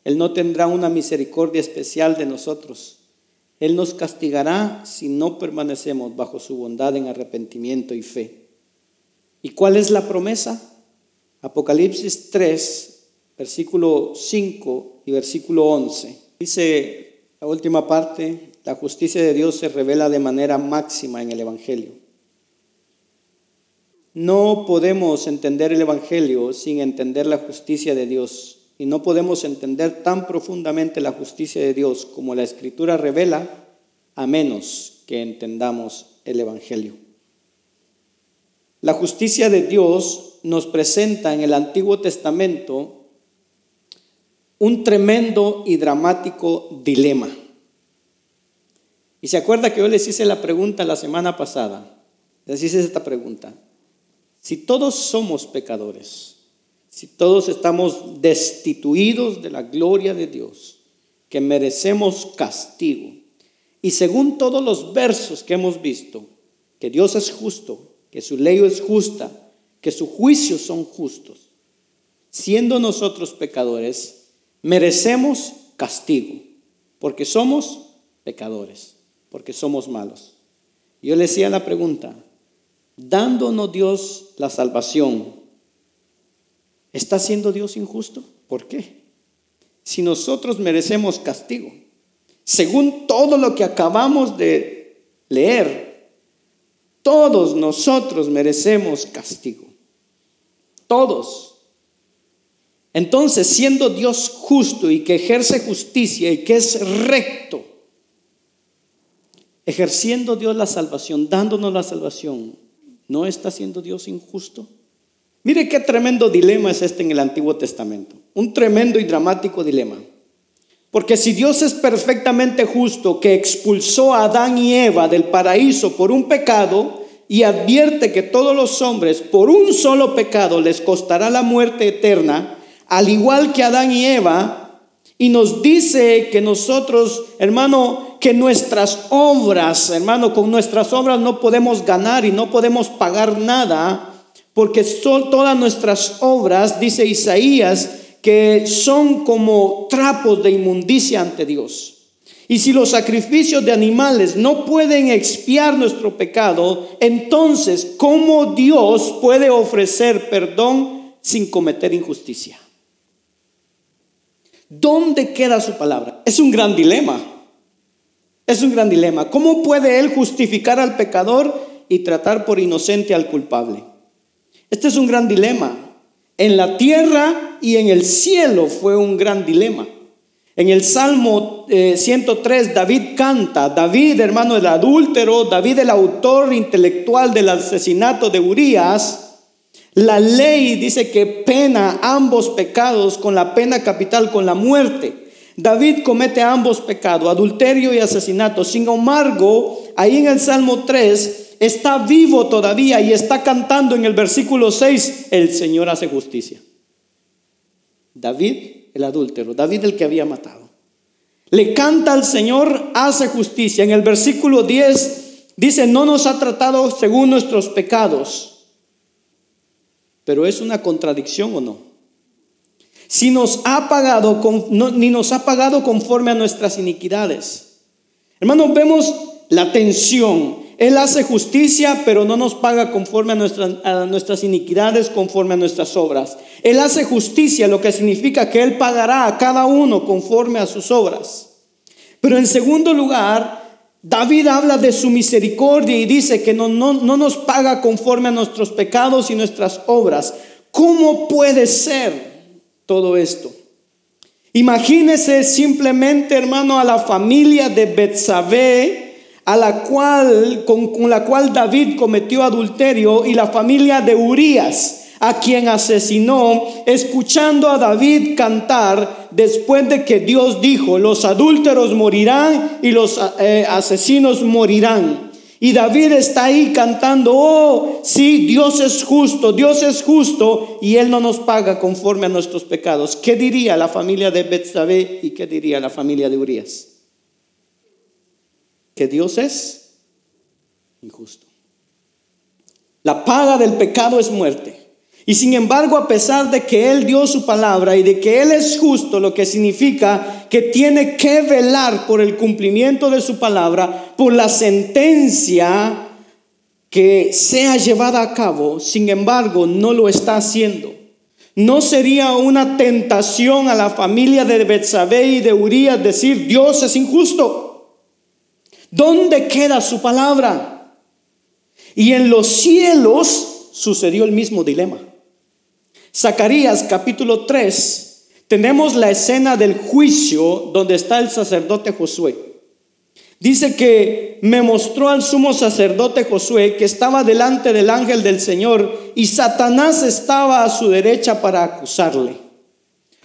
A: Él no tendrá una misericordia especial de nosotros. Él nos castigará si no permanecemos bajo su bondad en arrepentimiento y fe. ¿Y cuál es la promesa? Apocalipsis 3, versículo 5 y versículo 11. Dice la última parte, la justicia de Dios se revela de manera máxima en el Evangelio. No podemos entender el Evangelio sin entender la justicia de Dios y no podemos entender tan profundamente la justicia de Dios como la Escritura revela a menos que entendamos el Evangelio. La justicia de Dios nos presenta en el Antiguo Testamento un tremendo y dramático dilema. Y se acuerda que yo les hice la pregunta la semana pasada. Les hice esta pregunta. Si todos somos pecadores, si todos estamos destituidos de la gloria de Dios, que merecemos castigo, y según todos los versos que hemos visto, que Dios es justo, que su ley es justa, que sus juicios son justos, siendo nosotros pecadores, merecemos castigo, porque somos pecadores, porque somos malos. Yo le decía la pregunta, dándonos Dios la salvación, ¿está siendo Dios injusto? ¿Por qué? Si nosotros merecemos castigo, según todo lo que acabamos de leer, todos nosotros merecemos castigo. Todos. Entonces, siendo Dios justo y que ejerce justicia y que es recto, ejerciendo Dios la salvación, dándonos la salvación, ¿No está siendo Dios injusto? Mire qué tremendo dilema es este en el Antiguo Testamento. Un tremendo y dramático dilema. Porque si Dios es perfectamente justo, que expulsó a Adán y Eva del paraíso por un pecado y advierte que todos los hombres por un solo pecado les costará la muerte eterna, al igual que Adán y Eva, y nos dice que nosotros, hermano, que nuestras obras, hermano, con nuestras obras no podemos ganar y no podemos pagar nada, porque son todas nuestras obras, dice Isaías, que son como trapos de inmundicia ante Dios. Y si los sacrificios de animales no pueden expiar nuestro pecado, entonces, ¿cómo Dios puede ofrecer perdón sin cometer injusticia? ¿Dónde queda su palabra? Es un gran dilema. Es un gran dilema. ¿Cómo puede él justificar al pecador y tratar por inocente al culpable? Este es un gran dilema. En la tierra y en el cielo fue un gran dilema. En el Salmo 103 eh, David canta, David hermano del adúltero, David el autor intelectual del asesinato de Urias, la ley dice que pena ambos pecados con la pena capital, con la muerte. David comete ambos pecados, adulterio y asesinato. Sin embargo, ahí en el Salmo 3 está vivo todavía y está cantando en el versículo 6, el Señor hace justicia. David, el adúltero, David el que había matado. Le canta al Señor, hace justicia. En el versículo 10 dice, no nos ha tratado según nuestros pecados. Pero es una contradicción o no si nos ha pagado, ni nos ha pagado conforme a nuestras iniquidades. Hermanos, vemos la tensión. Él hace justicia, pero no nos paga conforme a nuestras, iniquidades, conforme a nuestras obras. Él hace justicia, lo que significa que Él pagará a cada uno conforme a sus obras. Pero en segundo lugar, David habla de su misericordia y dice que no, no, no nos paga conforme a nuestros pecados y nuestras obras. ¿Cómo puede ser? todo esto. Imagínese simplemente, hermano, a la familia de Betsabé, a la cual con, con, la cual David cometió adulterio y la familia de Urías, a quien asesinó, escuchando a David cantar después de que Dios dijo, los adúlteros morirán y los eh, asesinos morirán. Y David está ahí cantando, oh, sí, Dios es justo, Dios es justo, y Él no nos paga conforme a nuestros pecados. ¿Qué diría la familia de Betsabé y qué diría la familia de Urias? Que Dios es injusto. La paga del pecado es muerte. Y sin embargo, a pesar de que Él dio su palabra y de que Él es justo, lo que significa que tiene que velar por el cumplimiento de su palabra, por la sentencia que sea llevada a cabo, sin embargo, no lo está haciendo. ¿No sería una tentación a la familia de Betsabé y de Urias decir, Dios es injusto? ¿Dónde queda su palabra? Y en los cielos sucedió el mismo dilema. Zacarías capítulo 3, tenemos la escena del juicio donde está el sacerdote Josué. Dice que me mostró al sumo sacerdote Josué que estaba delante del ángel del Señor y Satanás estaba a su derecha para acusarle.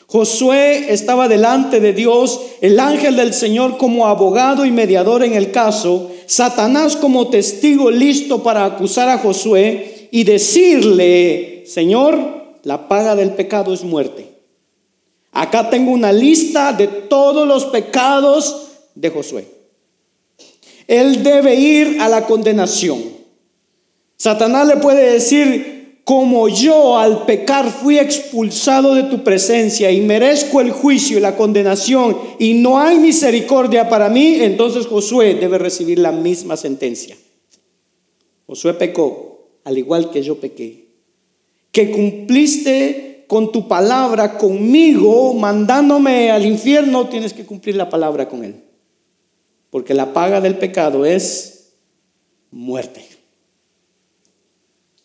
A: Josué estaba delante de Dios, el ángel del Señor como abogado y mediador en el caso, Satanás como testigo listo para acusar a Josué y decirle, Señor, la paga del pecado es muerte. Acá tengo una lista de todos los pecados de Josué. Él debe ir a la condenación. Satanás le puede decir, como yo al pecar fui expulsado de tu presencia y merezco el juicio y la condenación y no hay misericordia para mí, entonces Josué debe recibir la misma sentencia. Josué pecó, al igual que yo pequé que cumpliste con tu palabra conmigo, mandándome al infierno, tienes que cumplir la palabra con él. Porque la paga del pecado es muerte.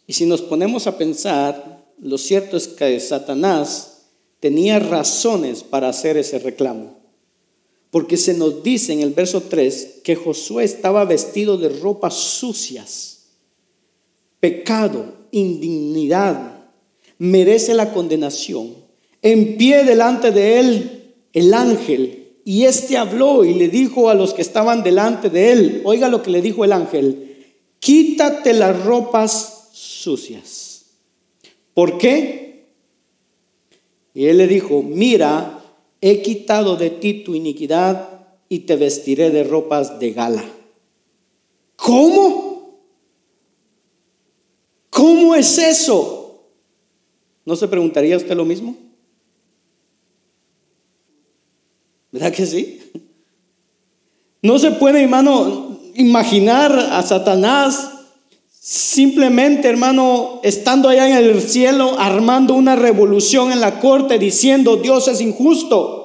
A: Y si nos ponemos a pensar, lo cierto es que Satanás tenía razones para hacer ese reclamo. Porque se nos dice en el verso 3 que Josué estaba vestido de ropas sucias, pecado, indignidad, merece la condenación. En pie delante de él el ángel, y éste habló y le dijo a los que estaban delante de él, oiga lo que le dijo el ángel, quítate las ropas sucias. ¿Por qué? Y él le dijo, mira, he quitado de ti tu iniquidad y te vestiré de ropas de gala. ¿Cómo? ¿Cómo es eso? ¿No se preguntaría usted lo mismo? ¿Verdad que sí? No se puede, hermano, imaginar a Satanás simplemente, hermano, estando allá en el cielo, armando una revolución en la corte, diciendo, Dios es injusto.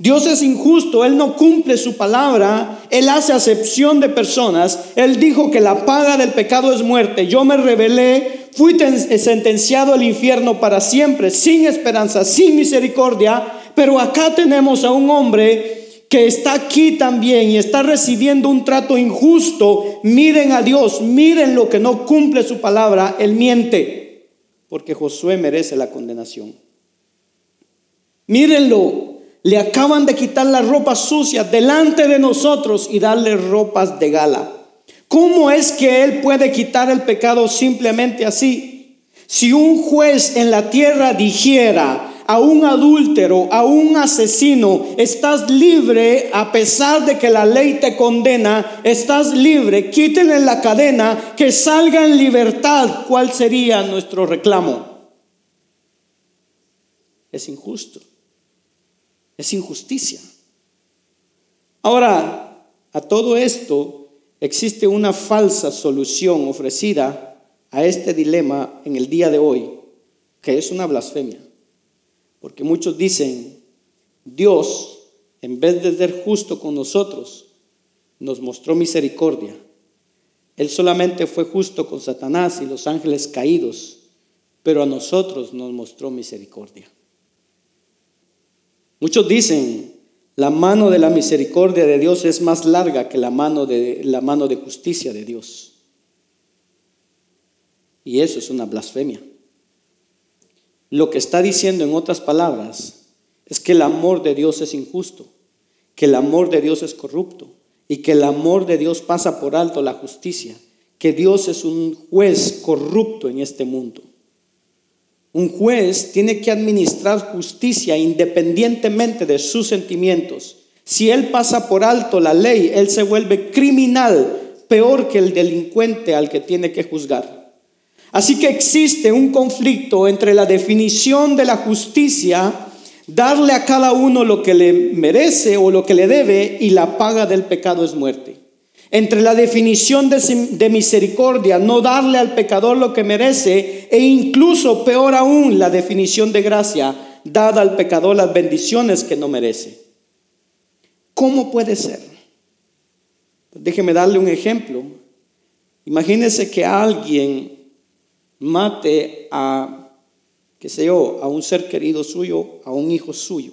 A: Dios es injusto, Él no cumple su palabra, Él hace acepción de personas, Él dijo que la paga del pecado es muerte, yo me rebelé, fui sentenciado al infierno para siempre, sin esperanza, sin misericordia, pero acá tenemos a un hombre que está aquí también y está recibiendo un trato injusto. Miren a Dios, miren lo que no cumple su palabra, él miente, porque Josué merece la condenación. Mírenlo, le acaban de quitar las ropas sucias delante de nosotros y darle ropas de gala. ¿Cómo es que Él puede quitar el pecado simplemente así? Si un juez en la tierra dijera a un adúltero, a un asesino, estás libre a pesar de que la ley te condena, estás libre, quítenle la cadena, que salga en libertad, ¿cuál sería nuestro reclamo? Es injusto, es injusticia. Ahora, a todo esto, existe una falsa solución ofrecida a este dilema en el día de hoy, que es una blasfemia. Porque muchos dicen, Dios, en vez de ser justo con nosotros, nos mostró misericordia. Él solamente fue justo con Satanás y los ángeles caídos, pero a nosotros nos mostró misericordia. Muchos dicen, la mano de la misericordia de Dios es más larga que la mano de, la mano de justicia de Dios. Y eso es una blasfemia. Lo que está diciendo en otras palabras es que el amor de Dios es injusto, que el amor de Dios es corrupto y que el amor de Dios pasa por alto la justicia, que Dios es un juez corrupto en este mundo. Un juez tiene que administrar justicia independientemente de sus sentimientos. Si él pasa por alto la ley, él se vuelve criminal, peor que el delincuente al que tiene que juzgar. Así que existe un conflicto entre la definición de la justicia darle a cada uno lo que le merece o lo que le debe y la paga del pecado es muerte. Entre la definición de, misericordia, no darle al pecador lo que merece e incluso peor aún la definición de gracia, dar al pecador las bendiciones que no merece. ¿Cómo puede ser? Déjeme darle un ejemplo. Imagínese que alguien mate a, qué sé yo, a un ser querido suyo, a un hijo suyo.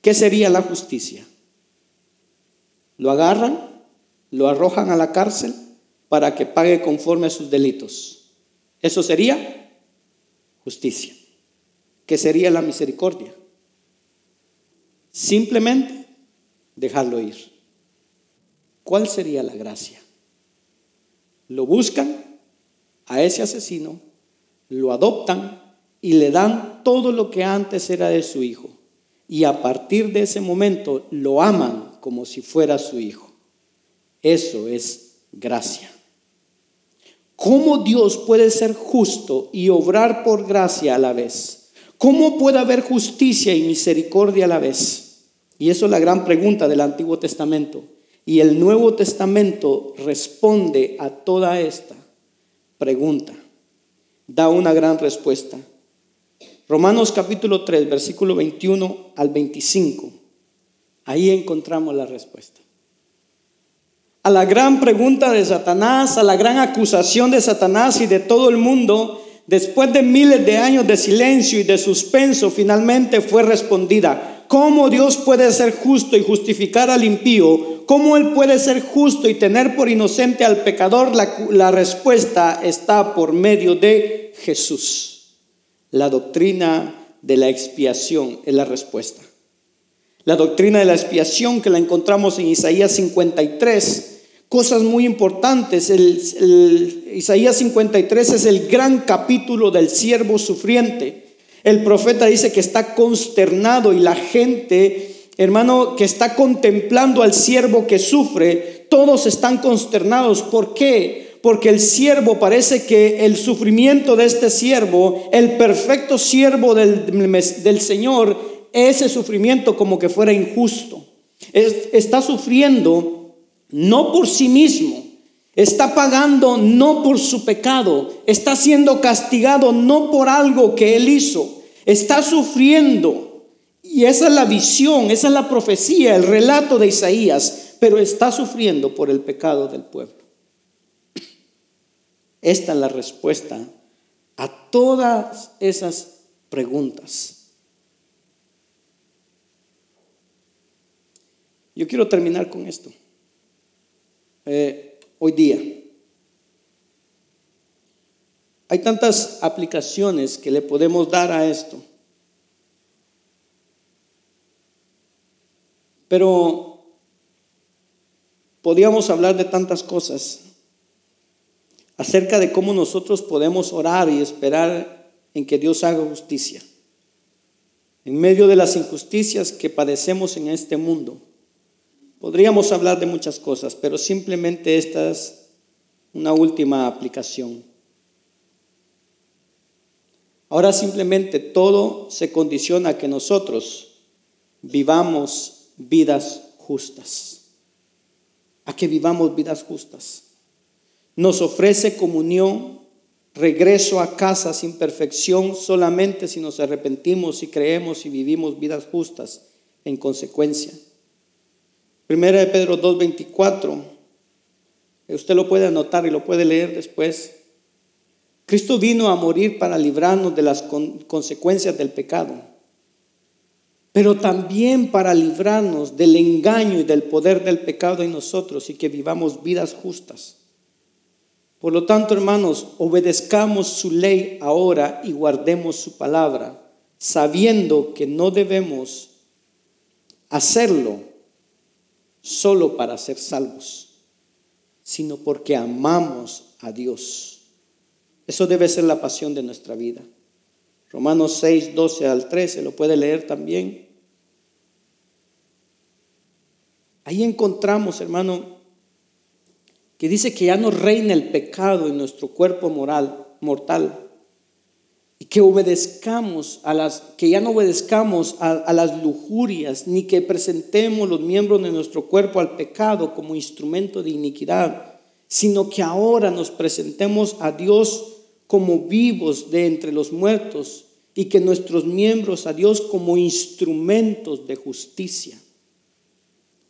A: ¿Qué sería la justicia? Lo agarran, lo arrojan a la cárcel para que pague conforme a sus delitos. Eso sería justicia. ¿Qué sería la misericordia? Simplemente dejarlo ir. ¿Cuál sería la gracia? Lo buscan a ese asesino, lo adoptan y le dan todo lo que antes era de su hijo. Y a partir de ese momento lo aman como si fuera su hijo. Eso es gracia. ¿Cómo Dios puede ser justo y obrar por gracia a la vez? ¿Cómo puede haber justicia y misericordia a la vez? Y eso es la gran pregunta del Antiguo Testamento. Y el Nuevo Testamento responde a toda esta pregunta. Da una gran respuesta. Romanos capítulo 3, versículo 21 al 25. Ahí encontramos la respuesta. A la gran pregunta de Satanás, a la gran acusación de Satanás y de todo el mundo, después de miles de años de silencio y de suspenso, finalmente fue respondida. ¿Cómo Dios puede ser justo y justificar al impío? ¿Cómo Él puede ser justo y tener por inocente al pecador? La, respuesta está por medio de Jesús. La doctrina de la expiación es la respuesta. La doctrina de la expiación que la encontramos en Isaías 53. Cosas muy importantes. Isaías 53 es el gran capítulo del siervo sufriente. El profeta dice que está consternado y la gente, hermano, que está contemplando al siervo que sufre, todos están consternados. ¿Por qué? Porque el siervo parece que el sufrimiento de este siervo, el perfecto siervo del, del Señor, ese sufrimiento como que fuera injusto. está sufriendo no por sí mismo, está pagando no por su pecado, está siendo castigado no por algo que él hizo, está sufriendo. Y esa es la visión, esa es la profecía, el relato de Isaías, pero está sufriendo por el pecado del pueblo. Esta es la respuesta a todas esas preguntas. Yo quiero terminar con esto. Eh, hoy día hay tantas aplicaciones que le podemos dar a esto. Pero podríamos hablar de tantas cosas acerca de cómo nosotros podemos orar y esperar en que Dios haga justicia. En medio de las injusticias que padecemos en este mundo. Podríamos hablar de muchas cosas, pero simplemente esta es una última aplicación. Ahora simplemente todo se condiciona a que nosotros vivamos vidas justas, a que vivamos vidas justas. Nos ofrece comunión, regreso a casa sin perfección solamente si nos arrepentimos y creemos y vivimos vidas justas en consecuencia. Primera de Pedro 2.24. Usted lo puede anotar y lo puede leer después. Cristo vino a morir para librarnos de las consecuencias del pecado, pero también para librarnos del engaño y del poder del pecado en nosotros y que vivamos vidas justas. Por lo tanto, hermanos, obedezcamos su ley ahora y guardemos su palabra, sabiendo que no debemos hacerlo solo para ser salvos, sino porque amamos a Dios. Eso debe ser la pasión de nuestra vida. Romanos 6, 12 al 13, lo puede leer también. Ahí encontramos, hermano, que dice que ya no reina el pecado en nuestro cuerpo moral, mortal. Que obedezcamos a las, que ya no obedezcamos a, a las lujurias, ni que presentemos los miembros de nuestro cuerpo al pecado como instrumento de iniquidad, sino que ahora nos presentemos a Dios como vivos de entre los muertos y que nuestros miembros a Dios como instrumentos de justicia.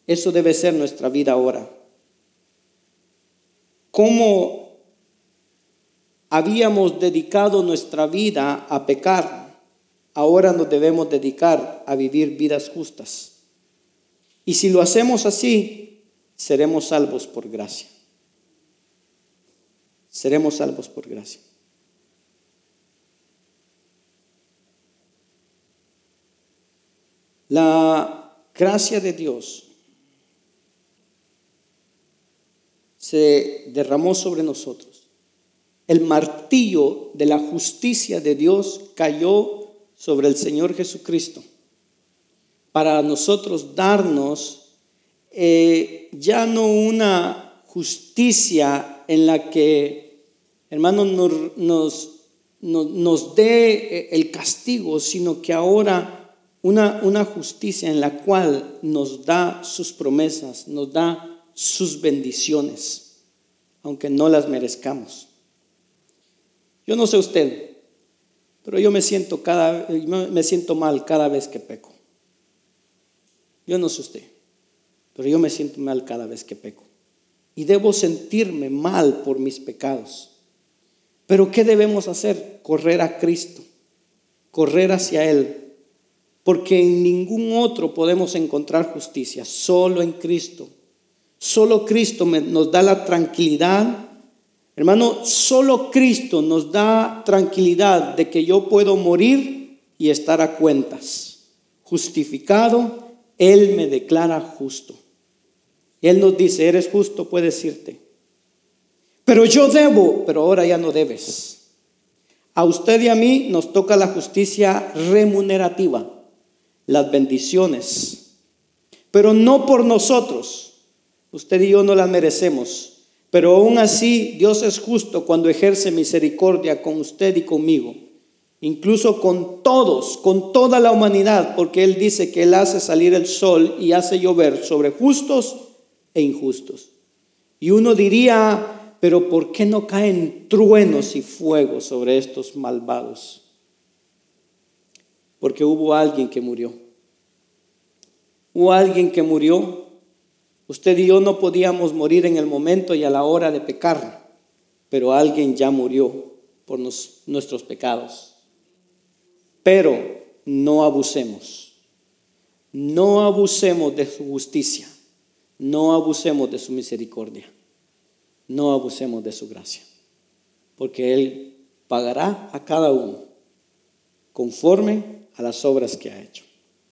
A: Eso debe ser nuestra vida ahora. ¿Cómo habíamos dedicado nuestra vida a pecar? Ahora nos debemos dedicar a vivir vidas justas. Y si lo hacemos así, seremos salvos por gracia. Seremos salvos por gracia. La gracia de Dios se derramó sobre nosotros. El martillo de la justicia de Dios cayó sobre el Señor Jesucristo para nosotros darnos eh, ya no una justicia en la que, hermanos, nos, nos, nos dé el castigo, sino que ahora una, justicia en la cual nos da sus promesas, nos da sus bendiciones, aunque no las merezcamos. Yo no sé usted, pero yo me siento, cada, me siento mal cada vez que peco. Yo no sé usted, pero yo me siento mal cada vez que peco. Y debo sentirme mal por mis pecados. Pero ¿qué debemos hacer? Correr a Cristo, correr hacia Él, porque en ningún otro podemos encontrar justicia, solo en Cristo. Solo Cristo nos da la tranquilidad. Hermano, solo Cristo nos da tranquilidad de que yo puedo morir y estar a cuentas. Justificado, Él me declara justo. Él nos dice, eres justo, puede decirte. Pero yo debo, pero ahora ya no debes. A usted y a mí nos toca la justicia remunerativa las bendiciones, pero no por nosotros. Usted y yo no las merecemos, pero aún así Dios es justo cuando ejerce misericordia con usted y conmigo, incluso con todos, con toda la humanidad, porque Él dice que Él hace salir el sol y hace llover sobre justos e injustos. Y uno diría, pero ¿por qué no caen truenos y fuego sobre estos malvados? porque hubo alguien que murió. Hubo alguien que murió. Usted y yo no podíamos morir en el momento y a la hora de pecar, pero alguien ya murió por nuestros pecados. Pero no abusemos. No abusemos de su justicia. No abusemos de su misericordia. No abusemos de su gracia. Porque Él pagará a cada uno conforme a las obras que ha hecho.